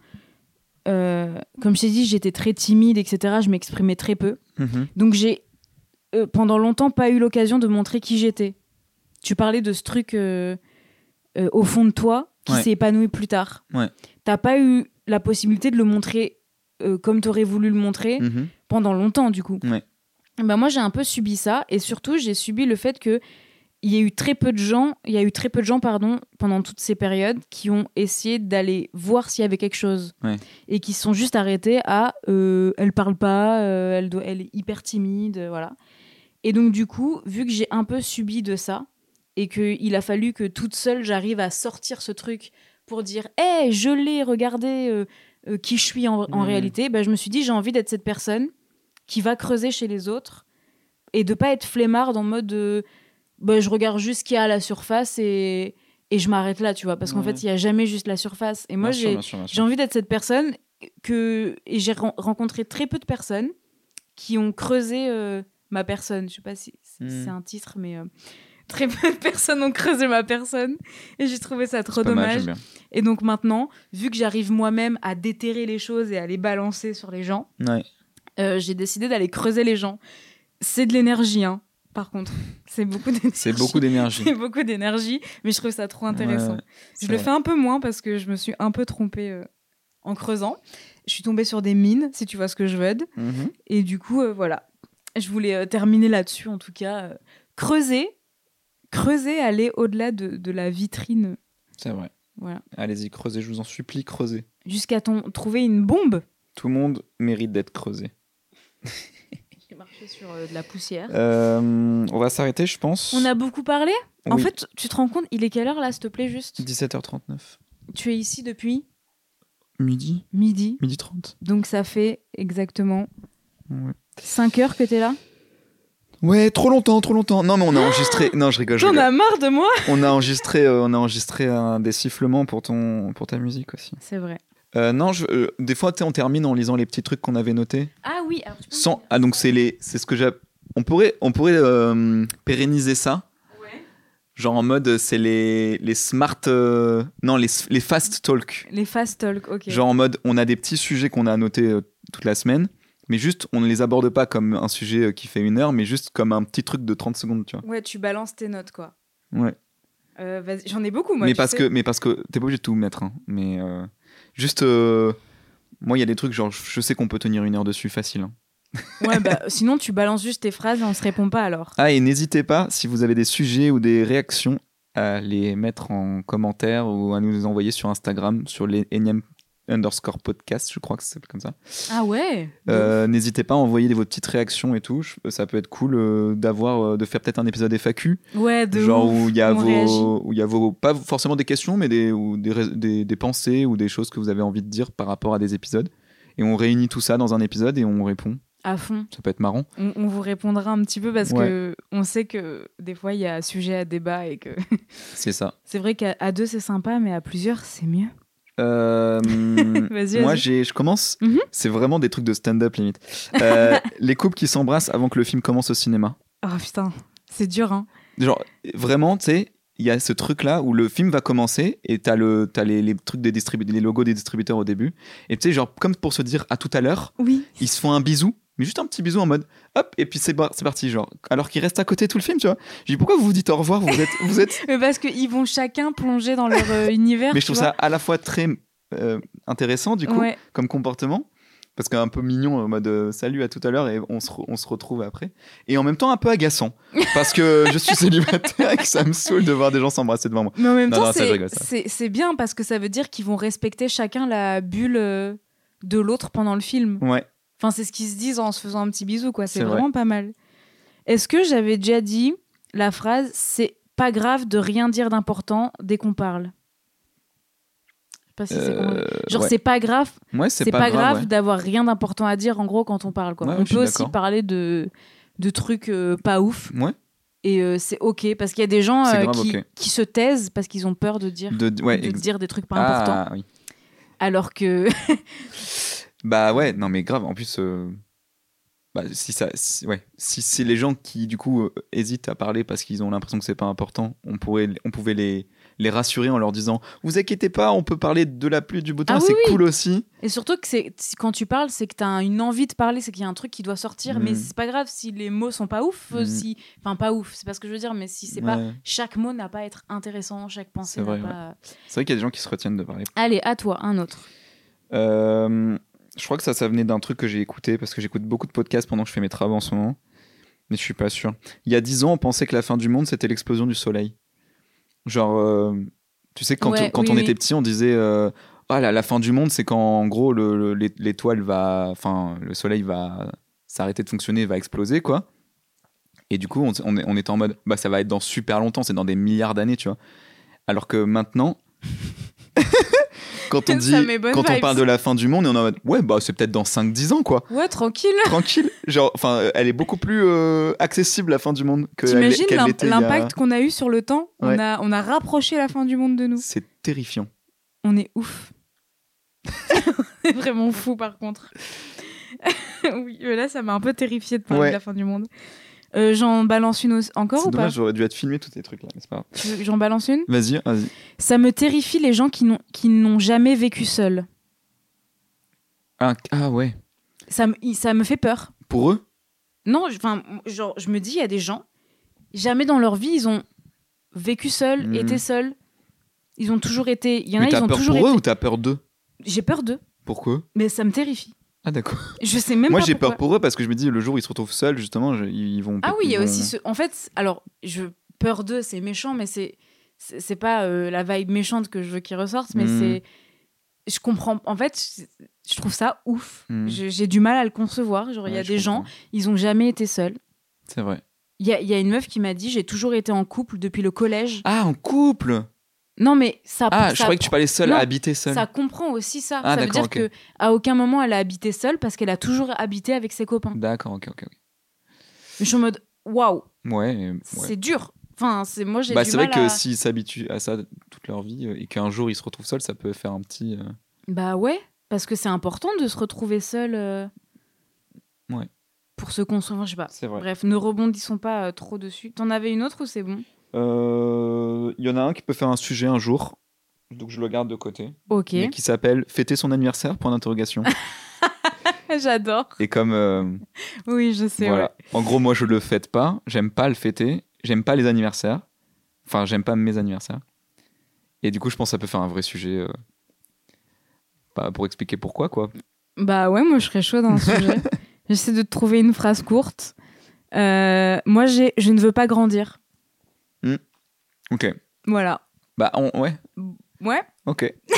S2: euh, comme je t'ai dit, j'étais très timide, etc. Je m'exprimais très peu,
S1: Mhm.
S2: donc j'ai euh, pendant longtemps pas eu l'occasion de montrer qui j'étais. Tu parlais de ce truc euh, euh, au fond de toi qui
S1: Ouais.
S2: s'est épanoui plus tard.
S1: Ouais.
S2: T'as pas eu la possibilité de le montrer euh, comme tu aurais voulu le montrer
S1: Mhm.
S2: pendant longtemps du coup.
S1: Ouais.
S2: Ben moi j'ai un peu subi ça et surtout j'ai subi le fait que il y a eu très peu de gens, il y a eu très peu de gens pardon pendant toutes ces périodes qui ont essayé d'aller voir s'il y avait quelque chose
S1: Ouais.
S2: et qui se sont juste arrêtés à euh, elle parle pas, euh, elle doit, elle est hyper timide, voilà. Et donc du coup vu que j'ai un peu subi de ça et que il a fallu que toute seule j'arrive à sortir ce truc pour dire hé je l'ai regardé euh, euh, qui je suis en, en
S1: Mhm.
S2: réalité, ben, je me suis dit j'ai envie d'être cette personne qui va creuser chez les autres et de pas être flemmard en mode euh, bah, je regarde juste ce qu'il y a à la surface et, et je m'arrête là, tu vois, parce qu'en
S1: Ouais.
S2: fait, il y a jamais juste la surface. Et moi, j'ai envie d'être cette personne que et j'ai ren- rencontré très peu de personnes qui ont creusé euh, ma personne. Je sais pas si c'est c'est un titre, mais très peu de personnes ont creusé ma personne et j'ai trouvé ça trop
S1: mal,
S2: dommage. et donc maintenant, vu que j'arrive moi-même à déterrer les choses et à les balancer sur les gens,
S1: Ouais.
S2: euh, j'ai décidé d'aller creuser les gens. C'est de l'énergie, hein. Par contre, <laughs> c'est beaucoup d'énergie.
S1: C'est beaucoup d'énergie. <laughs>
S2: C'est beaucoup d'énergie, mais je trouve ça trop intéressant.
S1: Ouais,
S2: je le
S1: vrai.
S2: fais un peu moins parce que je me suis un peu trompée euh, en creusant. Je suis tombée sur des mines, si tu vois ce que je veux. dire.
S1: Mhm.
S2: Et du coup, euh, voilà. Je voulais euh, terminer là-dessus, en tout cas. creuser, creuser, aller au-delà de, de la vitrine.
S1: C'est vrai.
S2: Voilà.
S1: Allez-y, creusez, je vous en supplie, creusez.
S2: Jusqu'à ton, trouver une bombe.
S1: Tout le monde mérite d'être creusé. <laughs>
S2: J'ai marché sur euh, de la poussière.
S1: Euh, on va s'arrêter, je pense.
S2: On a beaucoup parlé. En fait, tu te rends compte, il est quelle heure là, s'il te plaît, juste
S1: 17h39.
S2: Tu es ici depuis
S1: Midi
S2: midi.
S1: Midi 30
S2: Donc ça fait exactement
S1: Ouais.
S2: 5 heures que t'es là.
S1: Ouais, trop longtemps, trop longtemps. Non, mais on a enregistré. Non, je rigole.
S2: T'en as marre de moi
S1: On a enregistré, euh, on a enregistré un des sifflements pour ton, pour ta musique aussi.
S2: C'est vrai.
S1: Euh, non, je, euh, des fois, tu sais, on termine en lisant les petits trucs qu'on avait notés.
S2: Ah oui. alors tu peux
S1: Sans,
S2: dire
S1: ah donc c'est les, c'est ce que j'ai. On pourrait, on pourrait euh, pérenniser ça.
S2: Ouais.
S1: Genre en mode, c'est les, les smart, euh, non les, les fast talk.
S2: Les fast talk, ok.
S1: Genre en mode, on a des petits sujets qu'on a notés euh, toute la semaine, mais juste, on ne les aborde pas comme un sujet euh, qui fait une heure, mais juste comme un petit truc de 30 secondes, tu vois.
S2: Ouais, tu balances tes notes quoi.
S1: Ouais.
S2: Euh, J'en ai beaucoup moi.
S1: mais parce
S2: sais.
S1: que, mais parce que t'es pas obligé de tout mettre, hein. mais euh, juste, euh, Moi, il y a des trucs, genre, je sais qu'on peut tenir une heure dessus facile. hein.
S2: Ouais, bah <laughs> sinon tu balances juste tes phrases et on se répond pas alors.
S1: Ah, et n'hésitez pas, si vous avez des sujets ou des réactions, à les mettre en commentaire ou à nous les envoyer sur Instagram, sur les énième underscore podcast, je crois que c'est comme ça.
S2: Ah ouais
S1: Euh, N'hésitez pas à envoyer vos petites réactions et tout. Ça peut être cool euh, d'avoir, euh, de faire peut-être un épisode FAQ,
S2: Ouais, de
S1: genre
S2: ouf.
S1: où il y a vos, où il y a vos, pas forcément des questions, mais des, ou des, des, des pensées ou des choses que vous avez envie de dire par rapport à des épisodes. Et on réunit tout ça dans un épisode et on répond.
S2: À fond.
S1: Ça peut être marrant.
S2: On, on vous répondra un petit peu parce
S1: Ouais.
S2: que on sait que des fois il y a sujet à débat et que
S1: C'est ça. <laughs>
S2: c'est vrai qu'à deux c'est sympa, mais à plusieurs c'est mieux.
S1: Euh, <laughs>
S2: Vas-y,
S1: moi,
S2: vas-y.
S1: j'ai, je commence.
S2: Mhm.
S1: C'est vraiment des trucs de stand-up limite. Euh, <laughs> les couples qui s'embrassent avant que le film commence au cinéma.
S2: Oh putain, c'est dur hein.
S1: Genre, vraiment, tu sais, il y a ce truc-là où le film va commencer et t'as, le, t'as les, les trucs des distributeurs, les logos des distributeurs au début. Et tu sais, genre, comme pour se dire à tout à l'heure,
S2: Oui.
S1: ils se font un bisou, mais juste un petit bisou en mode hop, et puis c'est, parti, genre. Alors qu'ils restent à côté tout le film, tu vois. Je dis pourquoi vous vous dites au revoir, vous êtes. Vous êtes... <laughs>
S2: Mais parce qu'ils vont chacun plonger dans leur euh, univers.
S1: mais je trouve
S2: vois.
S1: ça à la fois très euh, intéressant, du coup,
S2: Ouais.
S1: comme comportement. Parce qu'un peu mignon en mode euh, salut à tout à l'heure et on se, re- on se retrouve après. Et en même temps un peu agaçant. Parce que <laughs> je suis célibataire et que ça me saule de voir des gens s'embrasser devant moi.
S2: Mais en même
S1: Non,
S2: temps, c'est- bien parce que ça veut dire qu'ils vont respecter chacun la bulle de l'autre pendant le film.
S1: Ouais.
S2: Enfin, c'est ce qu'ils se disent en se faisant un petit bisou, quoi. C'est
S1: C'est vrai.
S2: vraiment pas mal. Est-ce que j'avais déjà dit la phrase c'est pas grave de rien dire d'important dès qu'on parle? Je sais pas si
S1: Euh,
S2: Genre,
S1: ouais.
S2: c'est pas grave,
S1: Ouais,
S2: c'est pas, grave, d'avoir rien d'important à dire en gros quand on parle. Quoi. On peut aussi parler de, de trucs euh, pas ouf
S1: Ouais.
S2: Et euh, c'est ok parce qu'il y a des gens euh,
S1: grave
S2: qui, se taisent parce qu'ils ont peur de dire,
S1: De,
S2: dire des trucs pas
S1: Ah,
S2: importants.
S1: oui.
S2: Alors que. <laughs>
S1: Bah ouais, non mais grave. En plus, euh, bah, si ça, si- ouais, si c'est les gens qui du coup euh, hésitent à parler parce qu'ils ont l'impression que c'est pas important, on pourrait, on pouvait les, les rassurer en leur disant, vous inquiétez pas, on peut parler de la pluie du beau temps,
S2: Ah
S1: c'est
S2: oui.
S1: cool aussi.
S2: Et surtout que c'est si- quand tu parles, c'est que tu as une envie de parler, c'est qu'il y a un truc qui doit sortir, mais
S1: Mm.
S2: c'est pas grave si les mots sont pas ouf, euh,
S1: Mm.
S2: si enfin pas ouf, c'est pas ce que je veux dire, mais si c'est pas
S1: Ouais.
S2: chaque mot n'a pas à être intéressant, chaque pensée
S1: C'est vrai,
S2: pas.
S1: C'est vrai qu'il y a des gens qui se retiennent de parler.
S2: Allez, à toi, un autre.
S1: Euh, je crois que ça, ça venait d'un truc que j'ai écouté parce que j'écoute beaucoup de podcasts pendant que je fais mes travaux en ce moment. Mais je suis pas sûr. Il y a dix ans, on pensait que la fin du monde, c'était l'explosion du soleil. Genre, euh, tu sais, quand,
S2: Ouais,
S1: quand
S2: oui,
S1: on
S2: oui.
S1: était petit, on disait euh, Ah, la, la fin du monde, c'est quand en gros le- le- l'é- l'étoile va. Enfin, le soleil va s'arrêter de fonctionner, va exploser, quoi. Et du coup, on, on était en mode Bah, ça va être dans super longtemps, c'est dans des milliards d'années, tu vois. Alors que maintenant. <laughs> quand on dit quand on parle de la fin du monde, on est en mode ouais bah c'est peut-être dans 5-10 ans quoi.
S2: Ouais, tranquille. <laughs>
S1: Tranquille. Genre enfin elle est beaucoup plus euh, accessible la fin du monde que
S2: T'imagines
S1: a-
S2: l'impact qu'on a eu sur le temps? On, a, on a rapproché la fin du monde de nous.
S1: C'est terrifiant.
S2: On est ouf. <laughs> on est vraiment fou par contre. oui, mais là, ça m'a un peu terrifié de parler
S1: Ouais.
S2: de la fin du monde. Euh, J'en balance une encore ou pas
S1: dommage, j'aurais dû être filmé tous ces trucs là, c'est pas
S2: J'en balance une
S1: Vas-y, vas-y.
S2: Ça me terrifie les gens qui n'ont jamais vécu seuls.
S1: Ah, ah ouais.
S2: Ça me, ça me fait peur.
S1: Pour eux?
S2: Non, je- enfin, genre, je me dis, il y a des gens, jamais dans leur vie, ils ont vécu seuls,
S1: Mhm.
S2: été seuls. Ils ont toujours été. Il y en
S1: Mais
S2: a, ils
S1: t'as
S2: ont
S1: peur
S2: toujours
S1: pour eux ou t'as peur d'eux?
S2: J'ai peur d'eux,
S1: Pourquoi?
S2: Mais ça me terrifie.
S1: Ah d'accord.
S2: Je sais même
S1: Moi
S2: pas
S1: j'ai peur pour eux parce que je me dis le jour où ils se retrouvent seuls justement, je- ils vont.
S2: Ah oui, il y a aussi ce. En fait, alors, je peur d'eux, c'est méchant, mais c'est c'est pas euh, la vibe méchante que je veux qu'ils ressortent, mais
S1: Mhm.
S2: c'est. Je comprends. En fait, je- trouve ça ouf. Je- J'ai du mal à le concevoir. Genre, il y a des gens, ils ont jamais été seuls.
S1: C'est vrai.
S2: Il y y a une meuf qui m'a dit j'ai toujours été en couple depuis le collège.
S1: Ah en couple
S2: Non, mais ça.
S1: Ah,
S2: ça
S1: je croyais que tu parlais seul
S2: Non,
S1: à habiter seul.
S2: Ça comprend aussi ça.
S1: Ah,
S2: ça veut
S1: d'accord,
S2: dire
S1: ok.
S2: que à aucun moment elle a habité seule parce qu'elle a toujours habité avec ses copains.
S1: D'accord, ok, ok. ok.
S2: Je suis en mode waouh,
S1: Ouais. ouais.
S2: c'est dur. Enfin, c'est moi j'ai
S1: Bah, c'est vrai que
S2: à-
S1: s'ils s'habituent à ça toute leur vie euh, et qu'un jour ils se retrouvent seuls, ça peut faire un petit. euh,
S2: Bah ouais, parce que c'est important de se retrouver seul. euh,
S1: Ouais.
S2: Pour se construire, je sais pas.
S1: C'est vrai.
S2: Bref, ne rebondissons pas euh, trop dessus. T'en avais une autre ou c'est bon?
S1: Il y en a un qui peut faire un sujet un jour, donc je le garde de côté,
S2: Ok.
S1: mais qui s'appelle Fêter son anniversaire Point d'interrogation. <laughs>
S2: J'adore.
S1: et comme euh,
S2: Oui, je sais.
S1: voilà, en gros moi je le fête pas, j'aime pas le fêter, j'aime pas les anniversaires, enfin j'aime pas mes anniversaires. Et du coup je pense que ça peut faire un vrai sujet, euh, bah, pour expliquer pourquoi quoi.
S2: Bah ouais, moi je serais chaud dans le <laughs> sujet. J'essaie de te trouver une phrase courte. Euh, moi, j'ai, je ne veux pas grandir.
S1: Ok.
S2: Voilà.
S1: Bah, on- ouais,
S2: Ouais,
S1: ok. <laughs>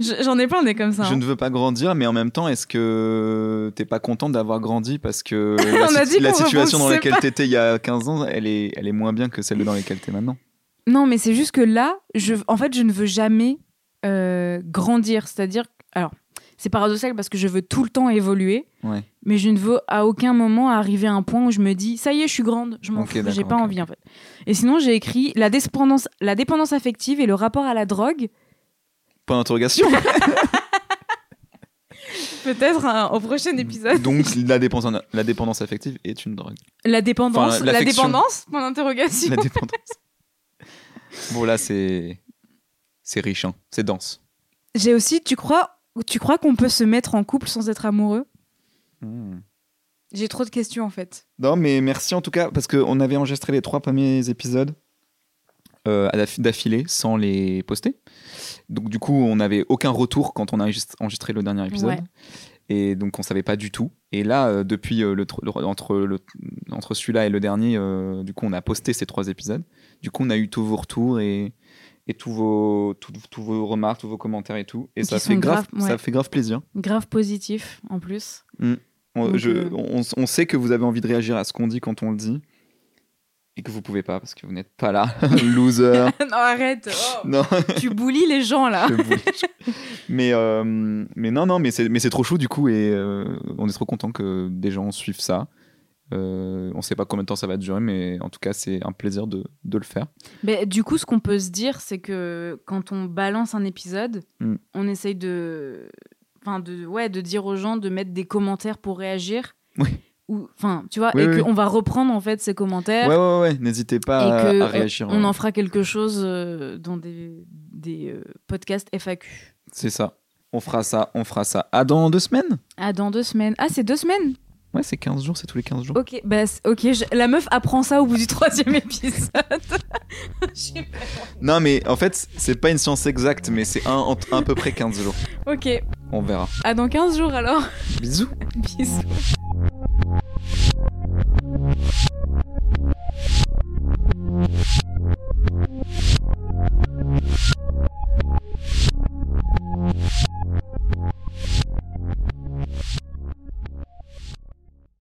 S2: je- j'en ai plein des comme ça.
S1: Je
S2: hein.
S1: ne veux pas grandir, mais en même temps, est-ce que t'es pas contente d'avoir grandi parce que <laughs> la, si- situation dans laquelle t'étais il y a 15 ans, elle est, elle est moins bien que celle dans laquelle t'es maintenant?
S2: Non, mais c'est juste que là, je, en fait, je ne veux jamais euh, grandir. C'est-à-dire, alors, c'est paradoxal parce que je veux tout le temps évoluer,
S1: Ouais.
S2: mais je ne veux à aucun moment arriver à un point où je me dis, ça y est, je suis grande, je m'en fous, j'ai pas envie en fait. Et sinon, j'ai écrit la dépendance, la dépendance affective et le rapport à la drogue.
S1: Point d'interrogation. <laughs>
S2: Peut-être hein, au prochain épisode.
S1: Donc la dépendance, la dépendance affective est une drogue.
S2: La dépendance,
S1: Enfin,
S2: la dépendance, point d'interrogation.
S1: La dépendance. bon là c'est c'est riche, hein. c'est dense.
S2: J'ai aussi, tu crois, tu crois qu'on peut se mettre en couple sans être amoureux?
S1: Hmm.
S2: J'ai trop de questions en fait.
S1: Non mais merci en tout cas parce qu'on avait enregistré les trois premiers épisodes euh, d'affilée sans les poster. Donc du coup on n'avait aucun retour quand on a enregistré le dernier épisode.
S2: Ouais.
S1: Et donc on savait pas du tout. Et là, euh, depuis euh, le, tr- le- entre, le, entre celui-là et le dernier, du coup on a posté ces trois épisodes. Du coup on a eu tous vos retours et, et tous, vos, vos remarques, tous vos commentaires et tout. Et ça fait, grave,
S2: ouais.
S1: ça fait grave plaisir.
S2: Grave positif en plus.
S1: On, je-
S2: euh,
S1: on, on sait que vous avez envie de réagir à ce qu'on dit quand on le dit. Et que vous pouvez pas parce que vous n'êtes pas là. <laughs> <laughs> Loser. <laughs>
S2: non, arrête. oh.
S1: non.
S2: tu boulis les gens là.
S1: mais, euh, mais non, non, mais c'est, mais c'est trop chou du coup et euh, on est trop content que des gens suivent ça. Euh, on sait pas combien de temps ça va durer, mais en tout cas, c'est un plaisir de, de le faire.
S2: Mais du coup, ce qu'on peut se dire, c'est que quand on balance un épisode,
S1: Mm.
S2: on essaye de, enfin de, ouais, de dire aux gens de mettre des commentaires pour réagir.
S1: Oui.
S2: Ou, enfin, tu vois,
S1: Oui,
S2: et
S1: oui.
S2: qu'on va reprendre en fait ces commentaires.
S1: Ouais, ouais, ouais, n'hésitez pas à,
S2: que
S1: à réagir.
S2: on en fera quelque chose euh, dans des, des euh, podcasts FAQ.
S1: C'est ça. On fera ça, on fera ça. À dans deux semaines?
S2: Ah, dans deux semaines. Ah, c'est deux semaines?
S1: Ouais, c'est 15 jours, c'est tous les 15 jours.
S2: Ok, bah, ok, la meuf apprend ça au bout du troisième <laughs> épisode. <laughs>
S1: non, mais en fait, c'est pas une science exacte, mais c'est un, à peu près 15 jours.
S2: ok.
S1: On verra.
S2: À dans 15 jours alors.
S1: Bisous. <laughs>
S2: Bisous.